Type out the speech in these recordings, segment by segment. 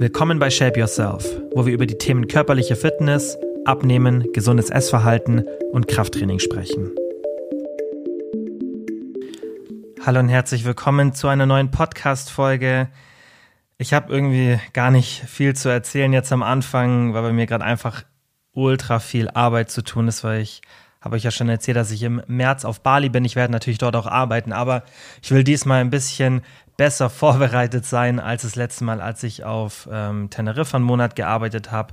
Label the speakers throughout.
Speaker 1: Willkommen bei Shape Yourself, wo wir über die Themen körperliche Fitness, Abnehmen, gesundes Essverhalten und Krafttraining sprechen. Hallo und herzlich willkommen zu einer neuen Podcast-Folge. Ich habe irgendwie gar nicht viel zu erzählen jetzt am Anfang, weil bei mir gerade einfach ultra viel Arbeit zu tun ist, weil ich habe euch ja schon erzählt, dass ich im März auf Bali bin. Ich werde natürlich dort auch arbeiten, aber ich will diesmal ein bisschen besser vorbereitet sein als das letzte Mal, als ich auf ähm, Teneriffa einen Monat gearbeitet habe.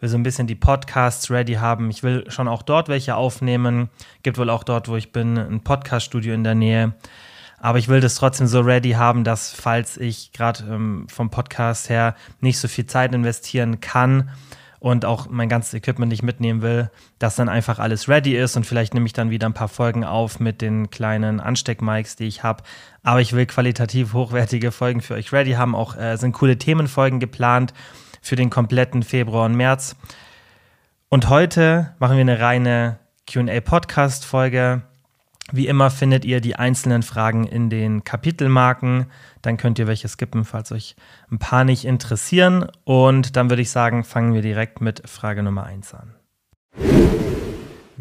Speaker 1: Will so ein bisschen die Podcasts ready haben. Ich will schon auch dort welche aufnehmen. Gibt wohl auch dort, wo ich bin, ein Podcaststudio in der Nähe. Aber ich will das trotzdem so ready haben, dass falls ich gerade ähm, vom Podcast her nicht so viel Zeit investieren kann, und auch mein ganzes Equipment nicht mitnehmen will, dass dann einfach alles ready ist und vielleicht nehme ich dann wieder ein paar Folgen auf mit den kleinen Ansteckmikes, die ich habe. Aber ich will qualitativ hochwertige Folgen für euch ready haben. Auch äh, sind coole Themenfolgen geplant für den kompletten Februar und März. Und heute machen wir eine reine QA-Podcast-Folge wie immer findet ihr die einzelnen Fragen in den Kapitelmarken. Dann könnt ihr welche skippen, falls euch ein paar nicht interessieren. Und dann würde ich sagen, fangen wir direkt mit Frage Nummer 1 an.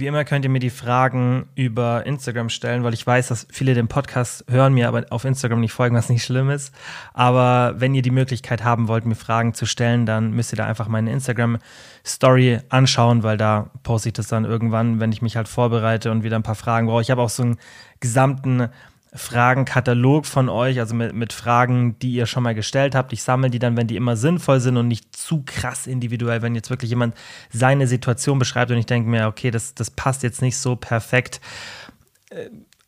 Speaker 1: Wie immer könnt ihr mir die Fragen über Instagram stellen, weil ich weiß, dass viele den Podcast hören, mir aber auf Instagram nicht folgen, was nicht schlimm ist. Aber wenn ihr die Möglichkeit haben wollt, mir Fragen zu stellen, dann müsst ihr da einfach meine Instagram-Story anschauen, weil da poste ich das dann irgendwann, wenn ich mich halt vorbereite und wieder ein paar Fragen brauche. Ich habe auch so einen gesamten Fragenkatalog von euch, also mit, mit Fragen, die ihr schon mal gestellt habt. Ich sammle die dann, wenn die immer sinnvoll sind und nicht zu krass individuell, wenn jetzt wirklich jemand seine Situation beschreibt und ich denke mir, okay, das, das passt jetzt nicht so perfekt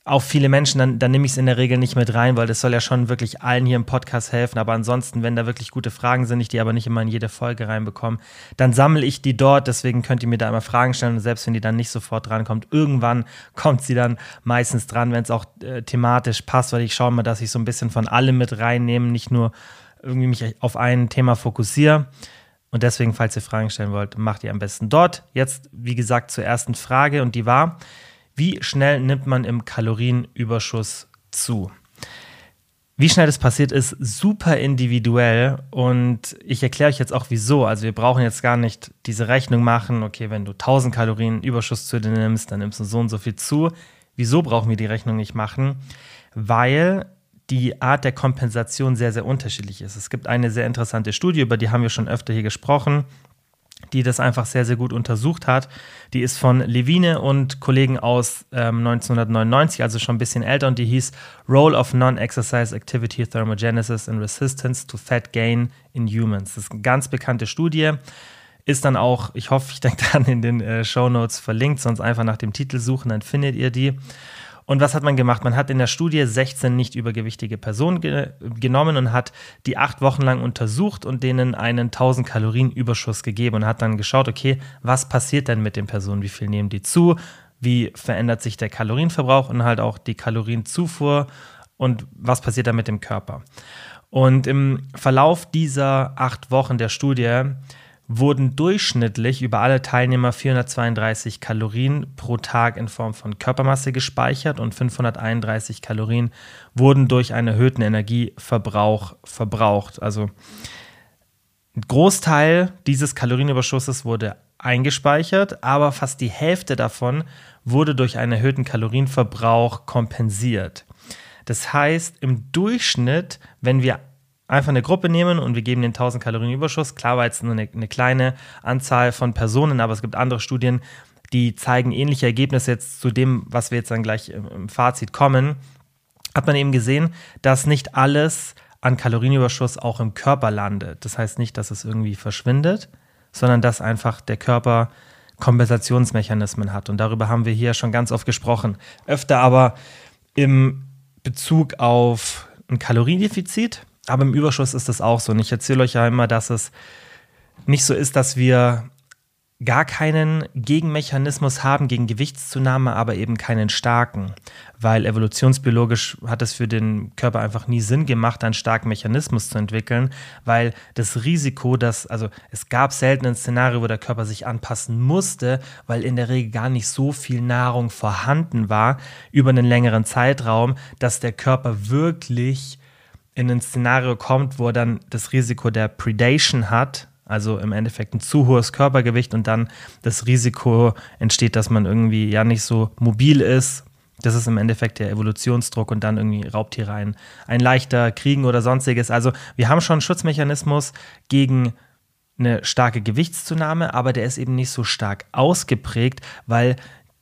Speaker 1: auf viele Menschen, dann, dann nehme ich es in der Regel nicht mit rein, weil das soll ja schon wirklich allen hier im Podcast helfen. Aber ansonsten, wenn da wirklich gute Fragen sind, ich die aber nicht immer in jede Folge reinbekomme, dann sammle ich die dort. Deswegen könnt ihr mir da immer Fragen stellen und selbst wenn die dann nicht sofort drankommt, irgendwann kommt sie dann meistens dran, wenn es auch äh, thematisch passt, weil ich schaue mal, dass ich so ein bisschen von allem mit reinnehme, nicht nur irgendwie mich auf ein Thema fokussiere. Und deswegen, falls ihr Fragen stellen wollt, macht ihr am besten dort. Jetzt, wie gesagt, zur ersten Frage und die war, wie schnell nimmt man im Kalorienüberschuss zu? Wie schnell das passiert, ist super individuell und ich erkläre euch jetzt auch wieso. Also wir brauchen jetzt gar nicht diese Rechnung machen, okay, wenn du 1000 Kalorien Überschuss zu dir nimmst, dann nimmst du so und so viel zu. Wieso brauchen wir die Rechnung nicht machen? Weil die Art der Kompensation sehr, sehr unterschiedlich ist. Es gibt eine sehr interessante Studie, über die haben wir schon öfter hier gesprochen die das einfach sehr, sehr gut untersucht hat. Die ist von Levine und Kollegen aus ähm, 1999, also schon ein bisschen älter, und die hieß Role of Non-Exercise Activity Thermogenesis and Resistance to Fat Gain in Humans. Das ist eine ganz bekannte Studie. Ist dann auch, ich hoffe, ich denke dann in den äh, Show Notes verlinkt, sonst einfach nach dem Titel suchen, dann findet ihr die. Und was hat man gemacht? Man hat in der Studie 16 nicht übergewichtige Personen ge genommen und hat die acht Wochen lang untersucht und denen einen 1000 Kalorien Überschuss gegeben und hat dann geschaut, okay, was passiert denn mit den Personen? Wie viel nehmen die zu? Wie verändert sich der Kalorienverbrauch und halt auch die Kalorienzufuhr? Und was passiert da mit dem Körper? Und im Verlauf dieser acht Wochen der Studie wurden durchschnittlich über alle Teilnehmer 432 Kalorien pro Tag in Form von Körpermasse gespeichert und 531 Kalorien wurden durch einen erhöhten Energieverbrauch verbraucht. Also ein Großteil dieses Kalorienüberschusses wurde eingespeichert, aber fast die Hälfte davon wurde durch einen erhöhten Kalorienverbrauch kompensiert. Das heißt, im Durchschnitt, wenn wir einfach eine Gruppe nehmen und wir geben den 1000 Kalorien Überschuss. Klar war jetzt nur eine, eine kleine Anzahl von Personen, aber es gibt andere Studien, die zeigen ähnliche Ergebnisse jetzt zu dem, was wir jetzt dann gleich im, Fazit kommen. Hat man eben gesehen, dass nicht alles an Kalorienüberschuss auch im Körper landet. Das heißt nicht, dass es irgendwie verschwindet, sondern dass einfach der Körper Kompensationsmechanismen hat. Und darüber haben wir hier schon ganz oft gesprochen. Öfter aber im Bezug auf ein Kaloriendefizit aber im Überschuss ist das auch so. Und ich erzähle euch ja immer, dass es nicht so ist, dass wir gar keinen Gegenmechanismus haben gegen Gewichtszunahme, aber eben keinen starken, weil evolutionsbiologisch hat es für den Körper einfach nie Sinn gemacht, einen starken Mechanismus zu entwickeln, weil das Risiko, dass, also es gab selten ein Szenario, wo der Körper sich anpassen musste, weil in der Regel gar nicht so viel Nahrung vorhanden war über einen längeren Zeitraum, dass der Körper wirklich in ein Szenario kommt, wo er dann das Risiko der Predation hat, also im Endeffekt ein zu hohes Körpergewicht und dann das Risiko entsteht, dass man irgendwie ja nicht so mobil ist. Das ist im Endeffekt der Evolutionsdruck und dann irgendwie Raubtiere ein, ein leichter kriegen oder sonstiges. Also wir haben schon einen Schutzmechanismus gegen eine starke Gewichtszunahme, aber der ist eben nicht so stark ausgeprägt, weil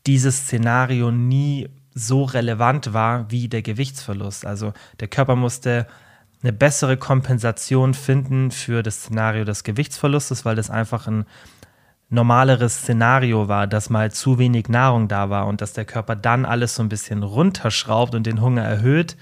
Speaker 1: dieses Szenario nie so relevant war wie der Gewichtsverlust. Also der Körper musste eine bessere Kompensation finden für das Szenario des Gewichtsverlustes, weil das einfach ein normaleres Szenario war, dass mal zu wenig Nahrung da war und dass der Körper dann alles so ein bisschen runterschraubt und den Hunger erhöht,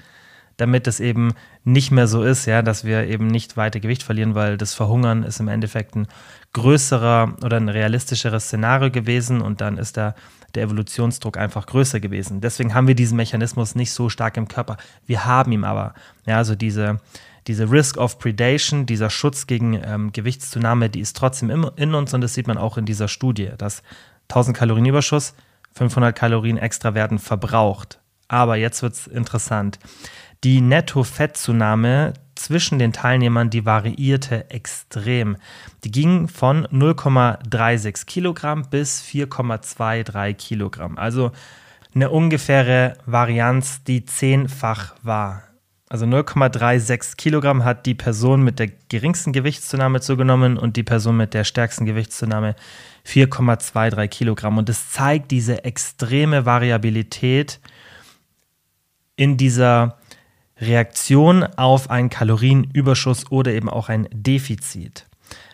Speaker 1: damit es eben nicht mehr so ist, ja, dass wir eben nicht weiter Gewicht verlieren, weil das Verhungern ist im Endeffekt ein größerer oder ein realistischeres Szenario gewesen und dann ist da der Evolutionsdruck einfach größer gewesen. Deswegen haben wir diesen Mechanismus nicht so stark im Körper. Wir haben ihn aber. Ja, also diese, diese Risk of Predation, dieser Schutz gegen ähm, Gewichtszunahme, die ist trotzdem in, in uns und das sieht man auch in dieser Studie, dass 1000 Kalorien Überschuss, 500 Kalorien extra werden verbraucht. Aber jetzt wird es interessant. Die Netto-Fettzunahme zwischen den Teilnehmern, die variierte extrem. Die ging von 0,36 Kilogramm bis 4,23 Kilogramm. Also eine ungefähre Varianz, die zehnfach war. Also 0,36 Kilogramm hat die Person mit der geringsten Gewichtszunahme zugenommen und die Person mit der stärksten Gewichtszunahme 4,23 Kilogramm. Und es zeigt diese extreme Variabilität in dieser Reaktion auf einen Kalorienüberschuss oder eben auch ein Defizit.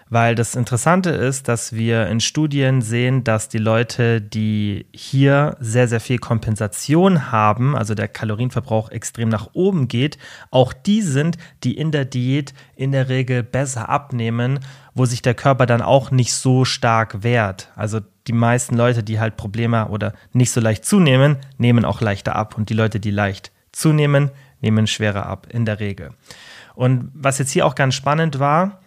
Speaker 1: Weil das Interessante ist, dass wir in Studien sehen, dass die Leute, die hier sehr, sehr viel Kompensation haben, also der Kalorienverbrauch extrem nach oben geht, auch die sind, die in der Diät in der Regel besser abnehmen, wo sich der Körper dann auch nicht so stark wehrt. Also die meisten Leute, die halt Probleme oder nicht so leicht zunehmen, nehmen auch leichter ab. Und die Leute, die leicht zunehmen, nehmen schwerer ab, in der Regel. Und was jetzt hier auch ganz spannend war,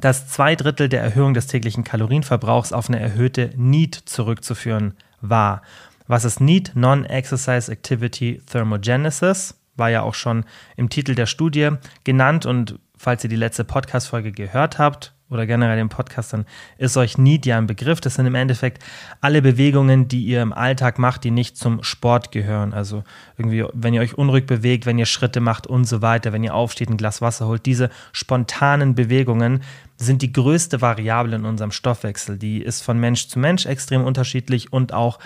Speaker 1: dass zwei Drittel der Erhöhung des täglichen Kalorienverbrauchs auf eine erhöhte NEAT zurückzuführen war. Was ist NEAT? Non-Exercise Activity Thermogenesis, war ja auch schon im Titel der Studie genannt und falls ihr die letzte Podcast-Folge gehört habt, oder generell den Podcast, dann ist euch Need ja ein Begriff. Das sind im Endeffekt alle Bewegungen, die ihr im Alltag macht, die nicht zum Sport gehören. Also irgendwie, wenn ihr euch unruhig bewegt, wenn ihr Schritte macht und so weiter, wenn ihr aufsteht, ein Glas Wasser holt. Diese spontanen Bewegungen sind die größte Variable in unserem Stoffwechsel. Die ist von Mensch zu Mensch extrem unterschiedlich und auch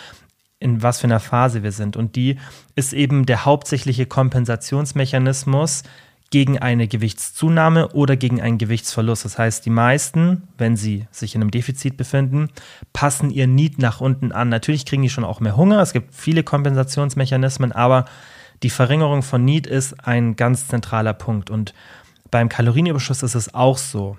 Speaker 1: in was für einer Phase wir sind. Und die ist eben der hauptsächliche Kompensationsmechanismus, gegen eine Gewichtszunahme oder gegen einen Gewichtsverlust. Das heißt, die meisten, wenn sie sich in einem Defizit befinden, passen ihr Need nach unten an. Natürlich kriegen die schon auch mehr Hunger. Es gibt viele Kompensationsmechanismen, aber die Verringerung von Need ist ein ganz zentraler Punkt. Und beim Kalorienüberschuss ist es auch so.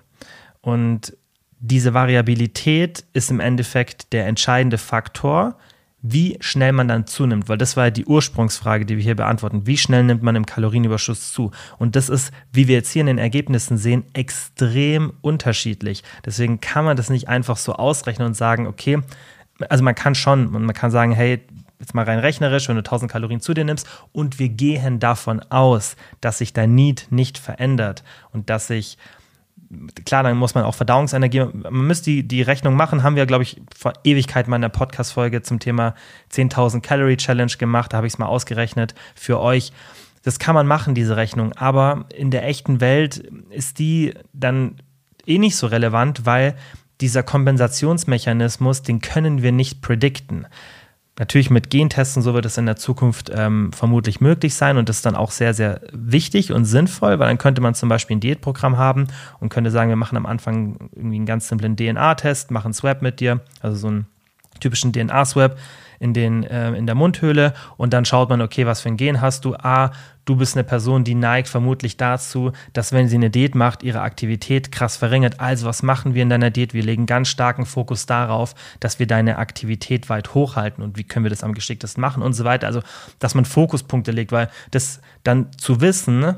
Speaker 1: Und diese Variabilität ist im Endeffekt der entscheidende Faktor, wie schnell man dann zunimmt, weil das war ja die Ursprungsfrage, die wir hier beantworten. Wie schnell nimmt man im Kalorienüberschuss zu? Und das ist, wie wir jetzt hier in den Ergebnissen sehen, extrem unterschiedlich. Deswegen kann man das nicht einfach so ausrechnen und sagen, okay, also man kann schon, man kann sagen, hey, jetzt mal rein rechnerisch, wenn du 1000 Kalorien zu dir nimmst und wir gehen davon aus, dass sich dein Need nicht verändert und dass sich klar, dann muss man auch Verdauungsenergie, man müsste die, die Rechnung machen, haben wir, glaube ich, vor Ewigkeit mal in der Podcast-Folge zum Thema 10.000 Calorie Challenge gemacht, da habe ich es mal ausgerechnet für euch. Das kann man machen, diese Rechnung, aber in der echten Welt ist die dann eh nicht so relevant, weil dieser Kompensationsmechanismus, den können wir nicht predikten. Natürlich mit Gentesten, so wird es in der Zukunft ähm, vermutlich möglich sein und das ist dann auch sehr, sehr wichtig und sinnvoll, weil dann könnte man zum Beispiel ein Diätprogramm haben und könnte sagen, wir machen am Anfang irgendwie einen ganz simplen DNA-Test, machen Swap mit dir, also so einen typischen DNA-Swap in, den, äh, in der Mundhöhle und dann schaut man, okay, was für ein Gen hast du? Ah, du bist eine Person, die neigt vermutlich dazu, dass wenn sie eine Diät macht, ihre Aktivität krass verringert. Also was machen wir in deiner Diät? Wir legen ganz starken Fokus darauf, dass wir deine Aktivität weit hochhalten und wie können wir das am geschicktesten machen und so weiter. Also, dass man Fokuspunkte legt, weil das dann zu wissen,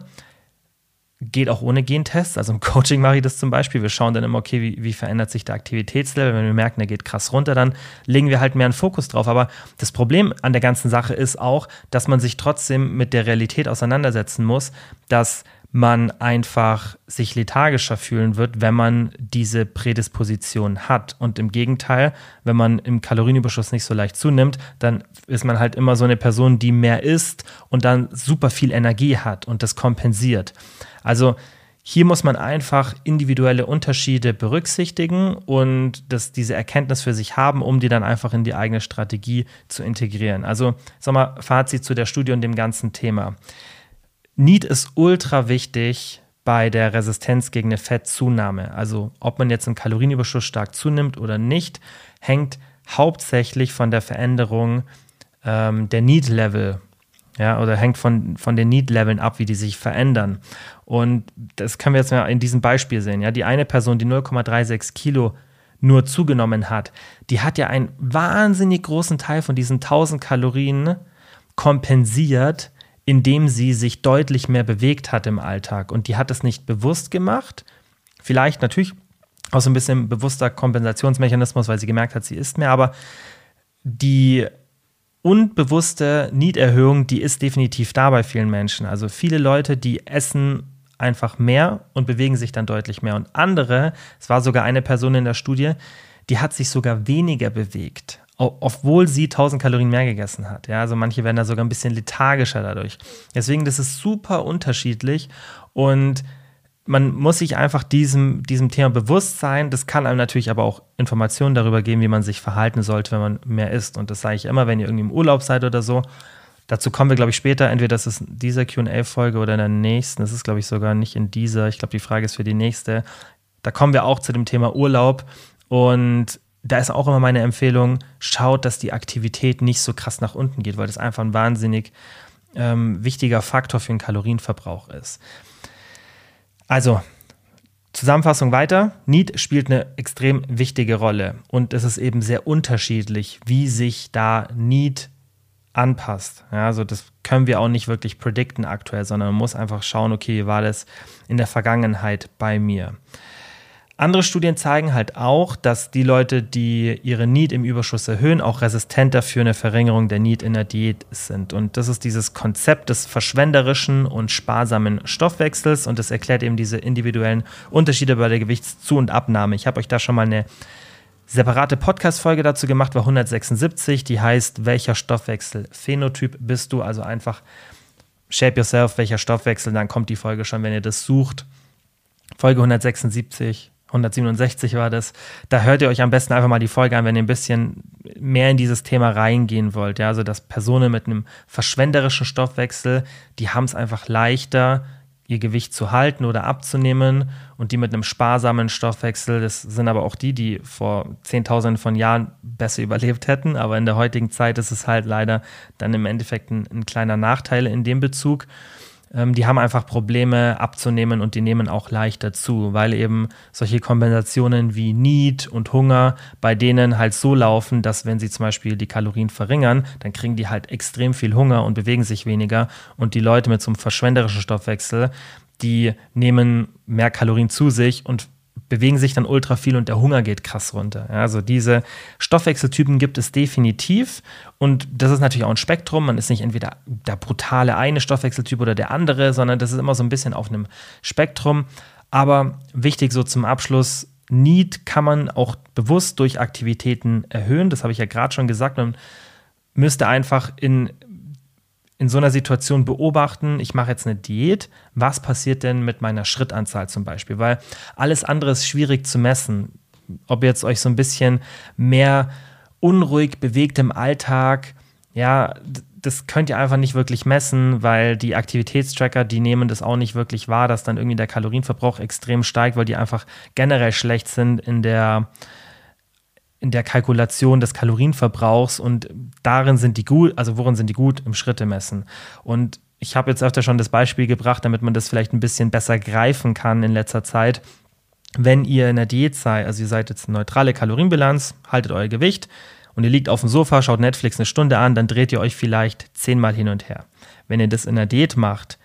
Speaker 1: geht auch ohne Gentests. Also im Coaching mache ich das zum Beispiel. Wir schauen dann immer, okay, wie, wie, verändert sich der Aktivitätslevel. Wenn wir merken, der geht krass runter, dann legen wir halt mehr einen Fokus drauf. Aber das Problem an der ganzen Sache ist auch, dass man sich trotzdem mit der Realität auseinandersetzen muss, dass man einfach sich lethargischer fühlen wird, wenn man diese Prädisposition hat. Und im Gegenteil, wenn man im Kalorienüberschuss nicht so leicht zunimmt, dann ist man halt immer so eine Person, die mehr isst und dann super viel Energie hat und das kompensiert. Also hier muss man einfach individuelle Unterschiede berücksichtigen und das, diese Erkenntnis für sich haben, um die dann einfach in die eigene Strategie zu integrieren. Also, sag mal, Fazit zu der Studie und dem ganzen Thema. Need ist ultra wichtig bei der Resistenz gegen eine Fettzunahme. Also, ob man jetzt im Kalorienüberschuss stark zunimmt oder nicht, hängt hauptsächlich von der Veränderung ähm, der Need-Level ja, oder hängt von, von den Need-Leveln ab, wie die sich verändern. Und das können wir jetzt mal in diesem Beispiel sehen. Ja, die eine Person, die 0,36 Kilo nur zugenommen hat, die hat ja einen wahnsinnig großen Teil von diesen 1000 Kalorien kompensiert, indem sie sich deutlich mehr bewegt hat im Alltag. Und die hat es nicht bewusst gemacht. Vielleicht natürlich auch so ein bisschen bewusster Kompensationsmechanismus, weil sie gemerkt hat, sie isst mehr, aber die unbewusste Nieterhöhung, die ist definitiv da bei vielen Menschen. Also viele Leute, die essen einfach mehr und bewegen sich dann deutlich mehr. Und andere, es war sogar eine Person in der Studie, die hat sich sogar weniger bewegt, obwohl sie 1000 Kalorien mehr gegessen hat. Ja, also manche werden da sogar ein bisschen lethargischer dadurch. Deswegen, das ist super unterschiedlich und man muss sich einfach diesem, diesem Thema bewusst sein. Das kann einem natürlich aber auch Informationen darüber geben, wie man sich verhalten sollte, wenn man mehr isst. Und das sage ich immer, wenn ihr irgendwie im Urlaub seid oder so. Dazu kommen wir, glaube ich, später. Entweder das ist in dieser QA-Folge oder in der nächsten. Das ist, glaube ich, sogar nicht in dieser. Ich glaube, die Frage ist für die nächste. Da kommen wir auch zu dem Thema Urlaub. Und da ist auch immer meine Empfehlung, schaut, dass die Aktivität nicht so krass nach unten geht, weil das einfach ein wahnsinnig ähm, wichtiger Faktor für den Kalorienverbrauch ist. Also, Zusammenfassung weiter. Need spielt eine extrem wichtige Rolle und es ist eben sehr unterschiedlich, wie sich da Need anpasst. Ja, also das können wir auch nicht wirklich predikten aktuell, sondern man muss einfach schauen, okay, wie war das in der Vergangenheit bei mir. Andere Studien zeigen halt auch, dass die Leute, die ihre Need im Überschuss erhöhen, auch resistenter für eine Verringerung der Need in der Diät sind. Und das ist dieses Konzept des verschwenderischen und sparsamen Stoffwechsels und das erklärt eben diese individuellen Unterschiede bei der Gewichtszu- und Abnahme. Ich habe euch da schon mal eine separate Podcast-Folge dazu gemacht, war 176, die heißt, welcher Stoffwechsel-Phänotyp bist du? Also einfach Shape Yourself, welcher Stoffwechsel, dann kommt die Folge schon, wenn ihr das sucht. Folge 176 167 war das. Da hört ihr euch am besten einfach mal die Folge an, wenn ihr ein bisschen mehr in dieses Thema reingehen wollt. Ja, also dass Personen mit einem verschwenderischen Stoffwechsel, die haben es einfach leichter, ihr Gewicht zu halten oder abzunehmen. Und die mit einem sparsamen Stoffwechsel, das sind aber auch die, die vor Zehntausenden von Jahren besser überlebt hätten. Aber in der heutigen Zeit ist es halt leider dann im Endeffekt ein, ein kleiner Nachteil in dem Bezug ähm, die haben einfach Probleme abzunehmen und die nehmen auch leichter zu, weil eben solche Kompensationen wie Need und Hunger bei denen halt so laufen, dass wenn sie zum Beispiel die Kalorien verringern, dann kriegen die halt extrem viel Hunger und bewegen sich weniger. Und die Leute mit so einem verschwenderischen Stoffwechsel, die nehmen mehr Kalorien zu sich und bewegen sich dann ultra viel und der Hunger geht krass runter. Also diese Stoffwechseltypen gibt es definitiv und das ist natürlich auch ein Spektrum. Man ist nicht entweder der brutale eine Stoffwechseltyp oder der andere, sondern das ist immer so ein bisschen auf einem Spektrum. Aber wichtig so zum Abschluss, Need kann man auch bewusst durch Aktivitäten erhöhen. Das habe ich ja gerade schon gesagt. Man müsste einfach in in so einer Situation beobachten, ich mache jetzt eine Diät, was passiert denn mit meiner Schrittanzahl zum Beispiel? Weil alles andere ist schwierig zu messen. Ob jetzt euch so ein bisschen mehr unruhig bewegt im Alltag, ja, das könnt ihr einfach nicht wirklich messen, weil die Aktivitätstracker, die nehmen das auch nicht wirklich wahr, dass dann irgendwie der Kalorienverbrauch extrem steigt, weil die einfach generell schlecht sind in der, in der Kalkulation des Kalorienverbrauchs und darin sind die gut, also worin sind die gut? Im Schritte messen. Und ich habe jetzt öfter schon das Beispiel gebracht, damit man das vielleicht ein bisschen besser greifen kann in letzter Zeit. Wenn ihr in der Diät seid, also ihr seid jetzt eine neutrale Kalorienbilanz, haltet euer Gewicht und ihr liegt auf dem Sofa, schaut Netflix eine Stunde an, dann dreht ihr euch vielleicht zehnmal hin und her. Wenn ihr das in der Diät macht,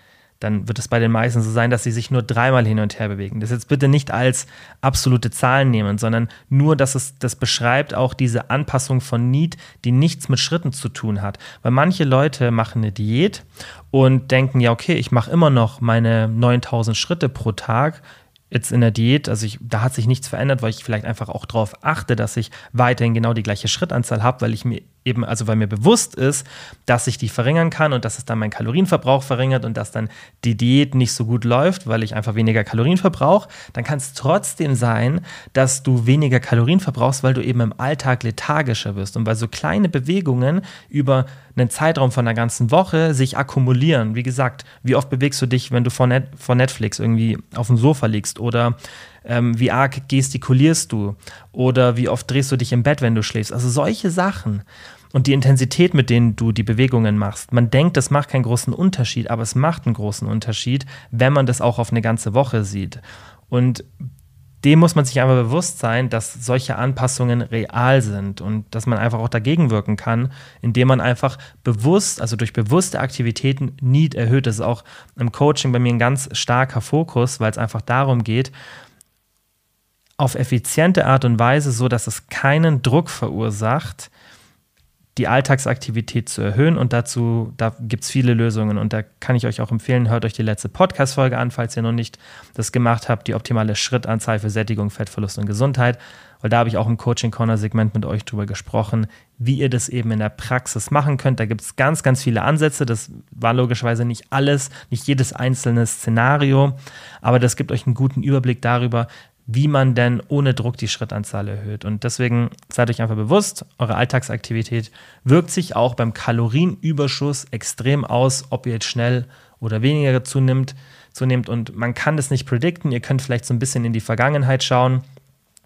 Speaker 1: dann wird es bei den meisten so sein, dass sie sich nur dreimal hin und her bewegen. Das jetzt bitte nicht als absolute Zahlen nehmen, sondern nur, dass es das beschreibt auch diese Anpassung von Need, die nichts mit Schritten zu tun hat. Weil manche Leute machen eine Diät und denken, ja, okay, ich mache immer noch meine 9000 Schritte pro Tag jetzt in der Diät, also ich, da hat sich nichts verändert, weil ich vielleicht einfach auch darauf achte, dass ich weiterhin genau die gleiche Schrittanzahl habe, weil ich mir eben, also weil mir bewusst ist, dass ich die verringern kann und dass es dann meinen Kalorienverbrauch verringert und dass dann die Diät nicht so gut läuft, weil ich einfach weniger Kalorien verbrauche, dann kann es trotzdem sein, dass du weniger Kalorien verbrauchst, weil du eben im Alltag lethargischer wirst und weil so kleine Bewegungen über einen Zeitraum von einer ganzen Woche sich akkumulieren. Wie gesagt, wie oft bewegst du dich, wenn du vor, Net vor Netflix irgendwie auf dem Sofa liegst oder ähm, wie arg gestikulierst du oder wie oft drehst du dich im Bett, wenn du schläfst. Also solche Sachen und die Intensität, mit denen du die Bewegungen machst. Man denkt, das macht keinen großen Unterschied, aber es macht einen großen Unterschied, wenn man das auch auf eine ganze Woche sieht. Und dem muss man sich einfach bewusst sein, dass solche Anpassungen real sind und dass man einfach auch dagegen wirken kann, indem man einfach bewusst, also durch bewusste Aktivitäten Need erhöht. Das ist auch im Coaching bei mir ein ganz starker Fokus, weil es einfach darum geht, auf effiziente Art und Weise, so dass es keinen Druck verursacht, die Alltagsaktivität zu erhöhen. Und dazu, da gibt es viele Lösungen. Und da kann ich euch auch empfehlen, hört euch die letzte Podcast-Folge an, falls ihr noch nicht das gemacht habt, die optimale Schrittanzahl für Sättigung, Fettverlust und Gesundheit. Weil da habe ich auch im Coaching-Corner-Segment mit euch drüber gesprochen, wie ihr das eben in der Praxis machen könnt. Da gibt es ganz, ganz viele Ansätze. Das war logischerweise nicht alles, nicht jedes einzelne Szenario. Aber das gibt euch einen guten Überblick darüber, wie man denn ohne Druck die Schrittanzahl erhöht. Und deswegen seid euch einfach bewusst, eure Alltagsaktivität wirkt sich auch beim Kalorienüberschuss extrem aus, ob ihr jetzt schnell oder weniger zunimmt, zunimmt. Und man kann das nicht predikten. Ihr könnt vielleicht so ein bisschen in die Vergangenheit schauen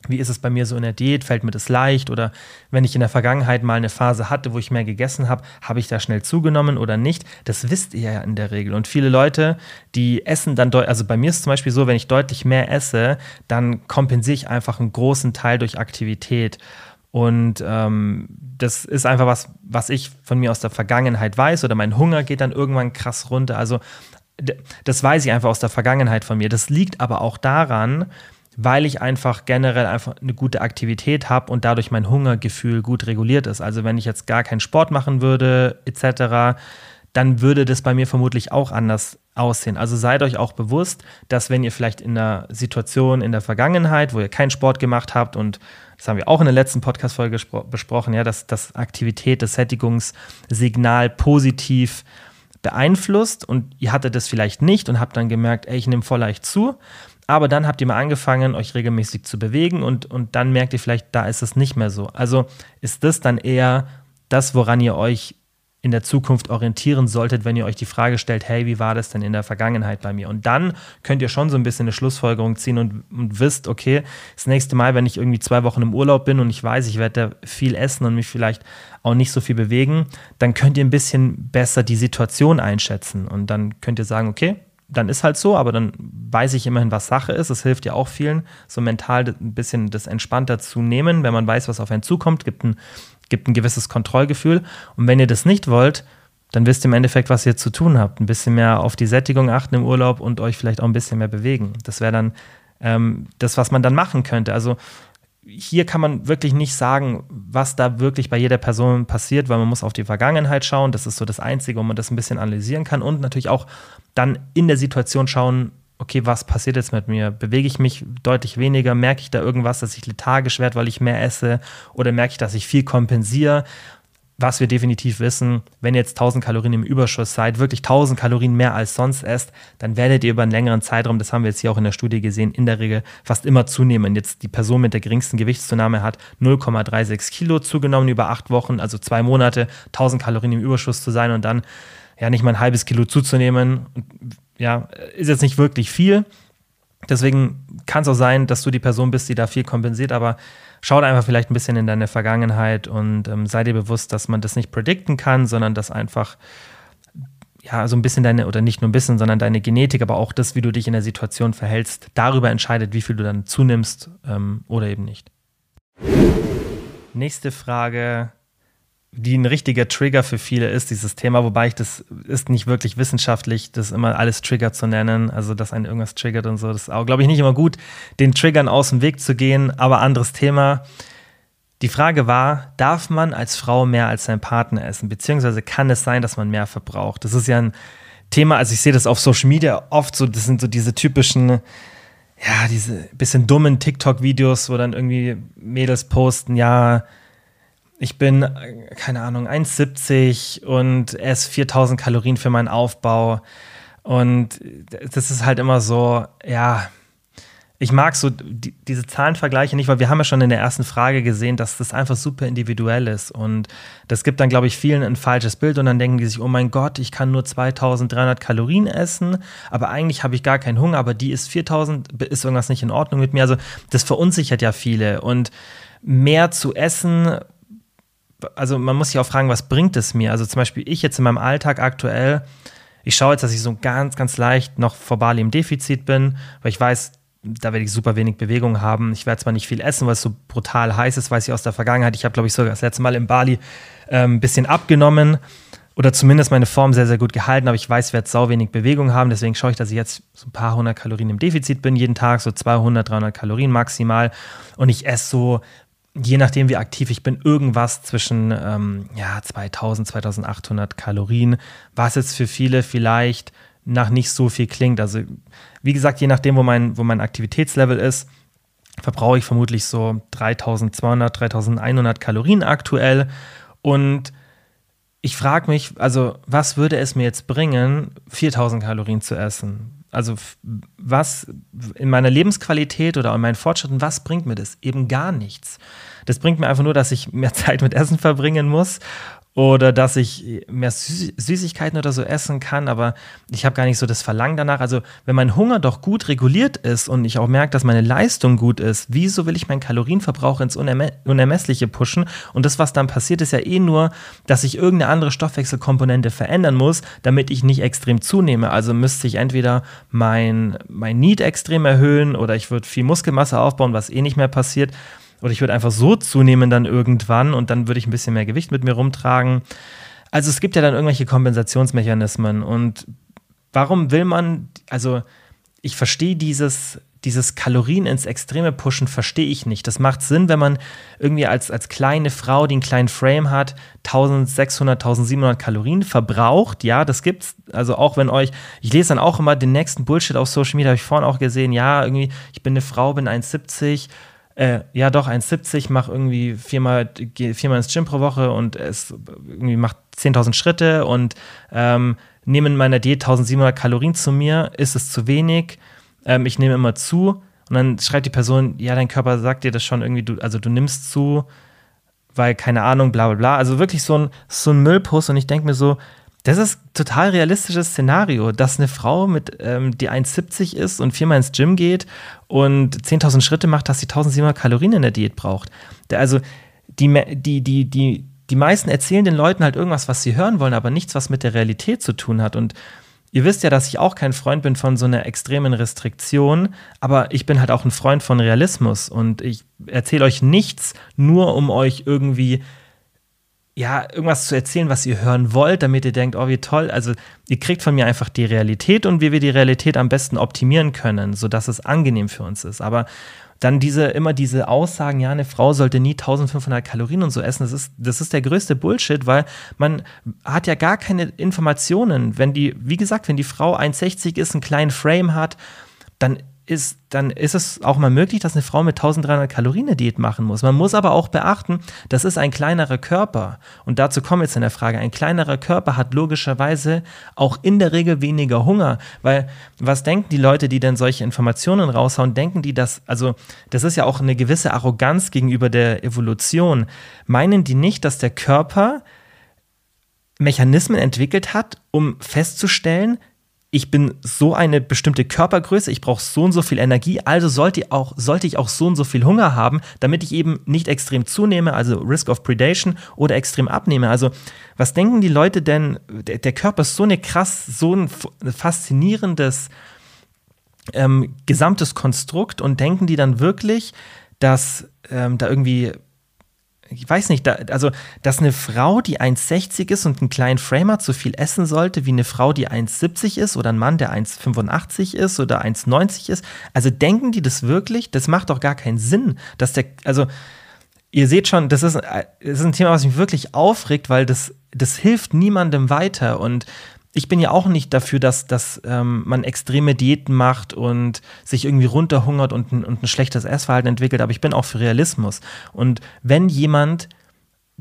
Speaker 1: wie ist es bei mir so in der Diät? Fällt mir das leicht? Oder wenn ich in der Vergangenheit mal eine Phase hatte, wo ich mehr gegessen habe, habe ich da schnell zugenommen oder nicht? Das wisst ihr ja in der Regel. Und viele Leute, die essen dann, also bei mir ist es zum Beispiel so, wenn ich deutlich mehr esse, dann kompensiere ich einfach einen großen Teil durch Aktivität. Und ähm, das ist einfach was, was ich von mir aus der Vergangenheit weiß. Oder mein Hunger geht dann irgendwann krass runter. Also das weiß ich einfach aus der Vergangenheit von mir. Das liegt aber auch daran, weil ich einfach generell einfach eine gute Aktivität habe und dadurch mein Hungergefühl gut reguliert ist. Also wenn ich jetzt gar keinen Sport machen würde, etc., dann würde das bei mir vermutlich auch anders aussehen. Also seid euch auch bewusst, dass wenn ihr vielleicht in einer Situation in der Vergangenheit, wo ihr keinen Sport gemacht habt und das haben wir auch in der letzten Podcast-Folge besprochen, ja, dass das Aktivität, das Sättigungssignal positiv beeinflusst und ihr hattet das vielleicht nicht und habt dann gemerkt, ey, ich nehme voll leicht zu, aber dann habt ihr mal angefangen, euch regelmäßig zu bewegen und, und dann merkt ihr vielleicht, da ist es nicht mehr so. Also ist das dann eher das, woran ihr euch in der Zukunft orientieren solltet, wenn ihr euch die Frage stellt, hey, wie war das denn in der Vergangenheit bei mir? Und dann könnt ihr schon so ein bisschen eine Schlussfolgerung ziehen und, und wisst, okay, das nächste Mal, wenn ich irgendwie zwei Wochen im Urlaub bin und ich weiß, ich werde da viel essen und mich vielleicht auch nicht so viel bewegen, dann könnt ihr ein bisschen besser die Situation einschätzen und dann könnt ihr sagen, okay, dann ist halt so, aber dann weiß ich immerhin, was Sache ist. Es hilft ja auch vielen, so mental ein bisschen das entspannter zu nehmen, wenn man weiß, was auf einen zukommt, gibt ein, gibt ein gewisses Kontrollgefühl. Und wenn ihr das nicht wollt, dann wisst ihr im Endeffekt, was ihr zu tun habt. Ein bisschen mehr auf die Sättigung achten im Urlaub und euch vielleicht auch ein bisschen mehr bewegen. Das wäre dann ähm, das, was man dann machen könnte. Also hier kann man wirklich nicht sagen, was da wirklich bei jeder Person passiert, weil man muss auf die Vergangenheit schauen. Das ist so das Einzige, wo man das ein bisschen analysieren kann und natürlich auch dann in der Situation schauen, okay, was passiert jetzt mit mir? Bewege ich mich deutlich weniger? Merke ich da irgendwas, dass ich lethargisch werde, weil ich mehr esse? Oder merke ich, dass ich viel kompensiere? was wir definitiv wissen, wenn ihr jetzt 1000 Kalorien im Überschuss seid, wirklich 1000 Kalorien mehr als sonst esst, dann werdet ihr über einen längeren Zeitraum, das haben wir jetzt hier auch in der Studie gesehen, in der Regel fast immer zunehmen. Jetzt die Person mit der geringsten Gewichtszunahme hat 0,36 Kilo zugenommen über acht Wochen, also zwei Monate, 1000 Kalorien im Überschuss zu sein und dann ja nicht mal ein halbes Kilo zuzunehmen. Ja, ist jetzt nicht wirklich viel. Deswegen kann es auch sein, dass du die Person bist, die da viel kompensiert, aber schau einfach vielleicht ein bisschen in deine Vergangenheit und ähm, sei dir bewusst, dass man das nicht predikten kann, sondern dass einfach ja, so ein bisschen deine, oder nicht nur ein bisschen, sondern deine Genetik, aber auch das, wie du dich in der Situation verhältst, darüber entscheidet, wie viel du dann zunimmst ähm, oder eben nicht. Nächste Frage. Die ein richtiger Trigger für viele ist, dieses Thema, wobei ich das ist nicht wirklich wissenschaftlich, das immer alles Trigger zu nennen, also dass einen irgendwas triggert und so. Das ist auch, glaube ich, nicht immer gut, den Triggern aus dem Weg zu gehen, aber anderes Thema. Die Frage war, darf man als Frau mehr als sein Partner essen? Beziehungsweise kann es sein, dass man mehr verbraucht? Das ist ja ein Thema, also ich sehe das auf Social Media oft so, das sind so diese typischen, ja, diese bisschen dummen TikTok-Videos, wo dann irgendwie Mädels posten, ja, ich bin, keine Ahnung, 1,70 und esse 4000 Kalorien für meinen Aufbau. Und das ist halt immer so, ja, ich mag so die, diese Zahlenvergleiche nicht, weil wir haben ja schon in der ersten Frage gesehen, dass das einfach super individuell ist. Und das gibt dann, glaube ich, vielen ein falsches Bild und dann denken die sich, oh mein Gott, ich kann nur 2300 Kalorien essen, aber eigentlich habe ich gar keinen Hunger, aber die ist 4000, ist irgendwas nicht in Ordnung mit mir. Also das verunsichert ja viele. Und mehr zu essen also man muss sich auch fragen, was bringt es mir? Also zum Beispiel ich jetzt in meinem Alltag aktuell, ich schaue jetzt, dass ich so ganz, ganz leicht noch vor Bali im Defizit bin, weil ich weiß, da werde ich super wenig Bewegung haben. Ich werde zwar nicht viel essen, weil es so brutal heiß ist, weiß ich aus der Vergangenheit. Ich habe, glaube ich, sogar das letzte Mal in Bali ähm, ein bisschen abgenommen oder zumindest meine Form sehr, sehr gut gehalten, aber ich weiß, ich werde sau wenig Bewegung haben. Deswegen schaue ich, dass ich jetzt so ein paar hundert Kalorien im Defizit bin, jeden Tag, so 200, 300 Kalorien maximal. Und ich esse so je nachdem, wie aktiv ich bin, irgendwas zwischen ähm, ja, 2000, 2800 Kalorien, was jetzt für viele vielleicht nach nicht so viel klingt. Also, wie gesagt, je nachdem, wo mein, wo mein Aktivitätslevel ist, verbrauche ich vermutlich so 3200, 3100 Kalorien aktuell. Und ich frage mich, also, was würde es mir jetzt bringen, 4000 Kalorien zu essen? Also was in meiner Lebensqualität oder in meinen Fortschritten, was bringt mir das? Eben gar nichts. Das bringt mir einfach nur, dass ich mehr Zeit mit Essen verbringen muss oder dass ich mehr Süßigkeiten oder so essen kann, aber ich habe gar nicht so das Verlangen danach. Also wenn mein Hunger doch gut reguliert ist und ich auch merke, dass meine Leistung gut ist, wieso will ich meinen Kalorienverbrauch ins Unerme Unermessliche pushen? Und das, was dann passiert, ist ja eh nur, dass ich irgendeine andere Stoffwechselkomponente verändern muss, damit ich nicht extrem zunehme. Also müsste ich entweder mein, mein Need extrem erhöhen oder ich würde viel Muskelmasse aufbauen, was eh nicht mehr passiert. Oder ich würde einfach so zunehmen dann irgendwann und dann würde ich ein bisschen mehr Gewicht mit mir rumtragen. Also es gibt ja dann irgendwelche Kompensationsmechanismen. Und warum will man, also ich verstehe dieses, dieses Kalorien ins Extreme pushen, verstehe ich nicht. Das macht Sinn, wenn man irgendwie als, als kleine Frau, die einen kleinen Frame hat, 1600, 1700 Kalorien verbraucht. Ja, das gibt's. Also auch wenn euch, ich lese dann auch immer den nächsten Bullshit auf Social Media, habe ich vorhin auch gesehen, ja, irgendwie, ich bin eine Frau, bin 1,70 äh, ja doch 1,70, mach irgendwie viermal, viermal ins Gym pro Woche und es irgendwie macht 10.000 Schritte und ähm, nehme in meiner Diät 1700 Kalorien zu mir, ist es zu wenig, ähm, ich nehme immer zu und dann schreibt die Person, ja, dein Körper sagt dir das schon irgendwie, du, also du nimmst zu, weil keine Ahnung, bla bla bla. Also wirklich so ein, so ein Müllpost und ich denke mir so, das ist ein total realistisches Szenario, dass eine Frau mit, ähm, die 1,70 ist und viermal ins Gym geht und 10.000 Schritte macht, dass sie 1.700 Kalorien in der Diät braucht. Also die, die, die, die, die meisten erzählen den Leuten halt irgendwas, was sie hören wollen, aber nichts, was mit der Realität zu tun hat. Und ihr wisst ja, dass ich auch kein Freund bin von so einer extremen Restriktion, aber ich bin halt auch ein Freund von Realismus und ich erzähle euch nichts, nur um euch irgendwie ja, irgendwas zu erzählen, was ihr hören wollt, damit ihr denkt, oh, wie toll. Also, ihr kriegt von mir einfach die Realität und wie wir die Realität am besten optimieren können, sodass es angenehm für uns ist. Aber dann diese, immer diese Aussagen, ja, eine Frau sollte nie 1500 Kalorien und so essen, das ist, das ist der größte Bullshit, weil man hat ja gar keine Informationen. Wenn die, wie gesagt, wenn die Frau 1,60 ist, einen kleinen Frame hat, dann ist, dann ist es auch mal möglich, dass eine Frau mit 1300 Kalorien eine Diät machen muss. Man muss aber auch beachten, das ist ein kleinerer Körper. Und dazu kommen wir jetzt in der Frage. Ein kleinerer Körper hat logischerweise auch in der Regel weniger Hunger. Weil was denken die Leute, die denn solche Informationen raushauen? Denken die, dass, also das ist ja auch eine gewisse Arroganz gegenüber der Evolution. Meinen die nicht, dass der Körper Mechanismen entwickelt hat, um festzustellen, ich bin so eine bestimmte Körpergröße, ich brauche so und so viel Energie, also sollte, auch, sollte ich auch so und so viel Hunger haben, damit ich eben nicht extrem zunehme, also Risk of Predation oder extrem abnehme. Also was denken die Leute denn, der, der Körper ist so eine krass, so ein faszinierendes ähm, gesamtes Konstrukt und denken die dann wirklich, dass ähm, da irgendwie ich weiß nicht, da, also, dass eine Frau, die 1,60 ist und einen kleinen Frame hat, so viel essen sollte wie eine Frau, die 1,70 ist oder ein Mann, der 1,85 ist oder 1,90 ist. Also denken die das wirklich? Das macht doch gar keinen Sinn, dass der, also, ihr seht schon, das ist, das ist ein Thema, was mich wirklich aufregt, weil das, das hilft niemandem weiter und ich bin ja auch nicht dafür, dass, dass ähm, man extreme Diäten macht und sich irgendwie runterhungert und und ein schlechtes Essverhalten entwickelt, aber ich bin auch für Realismus. Und wenn jemand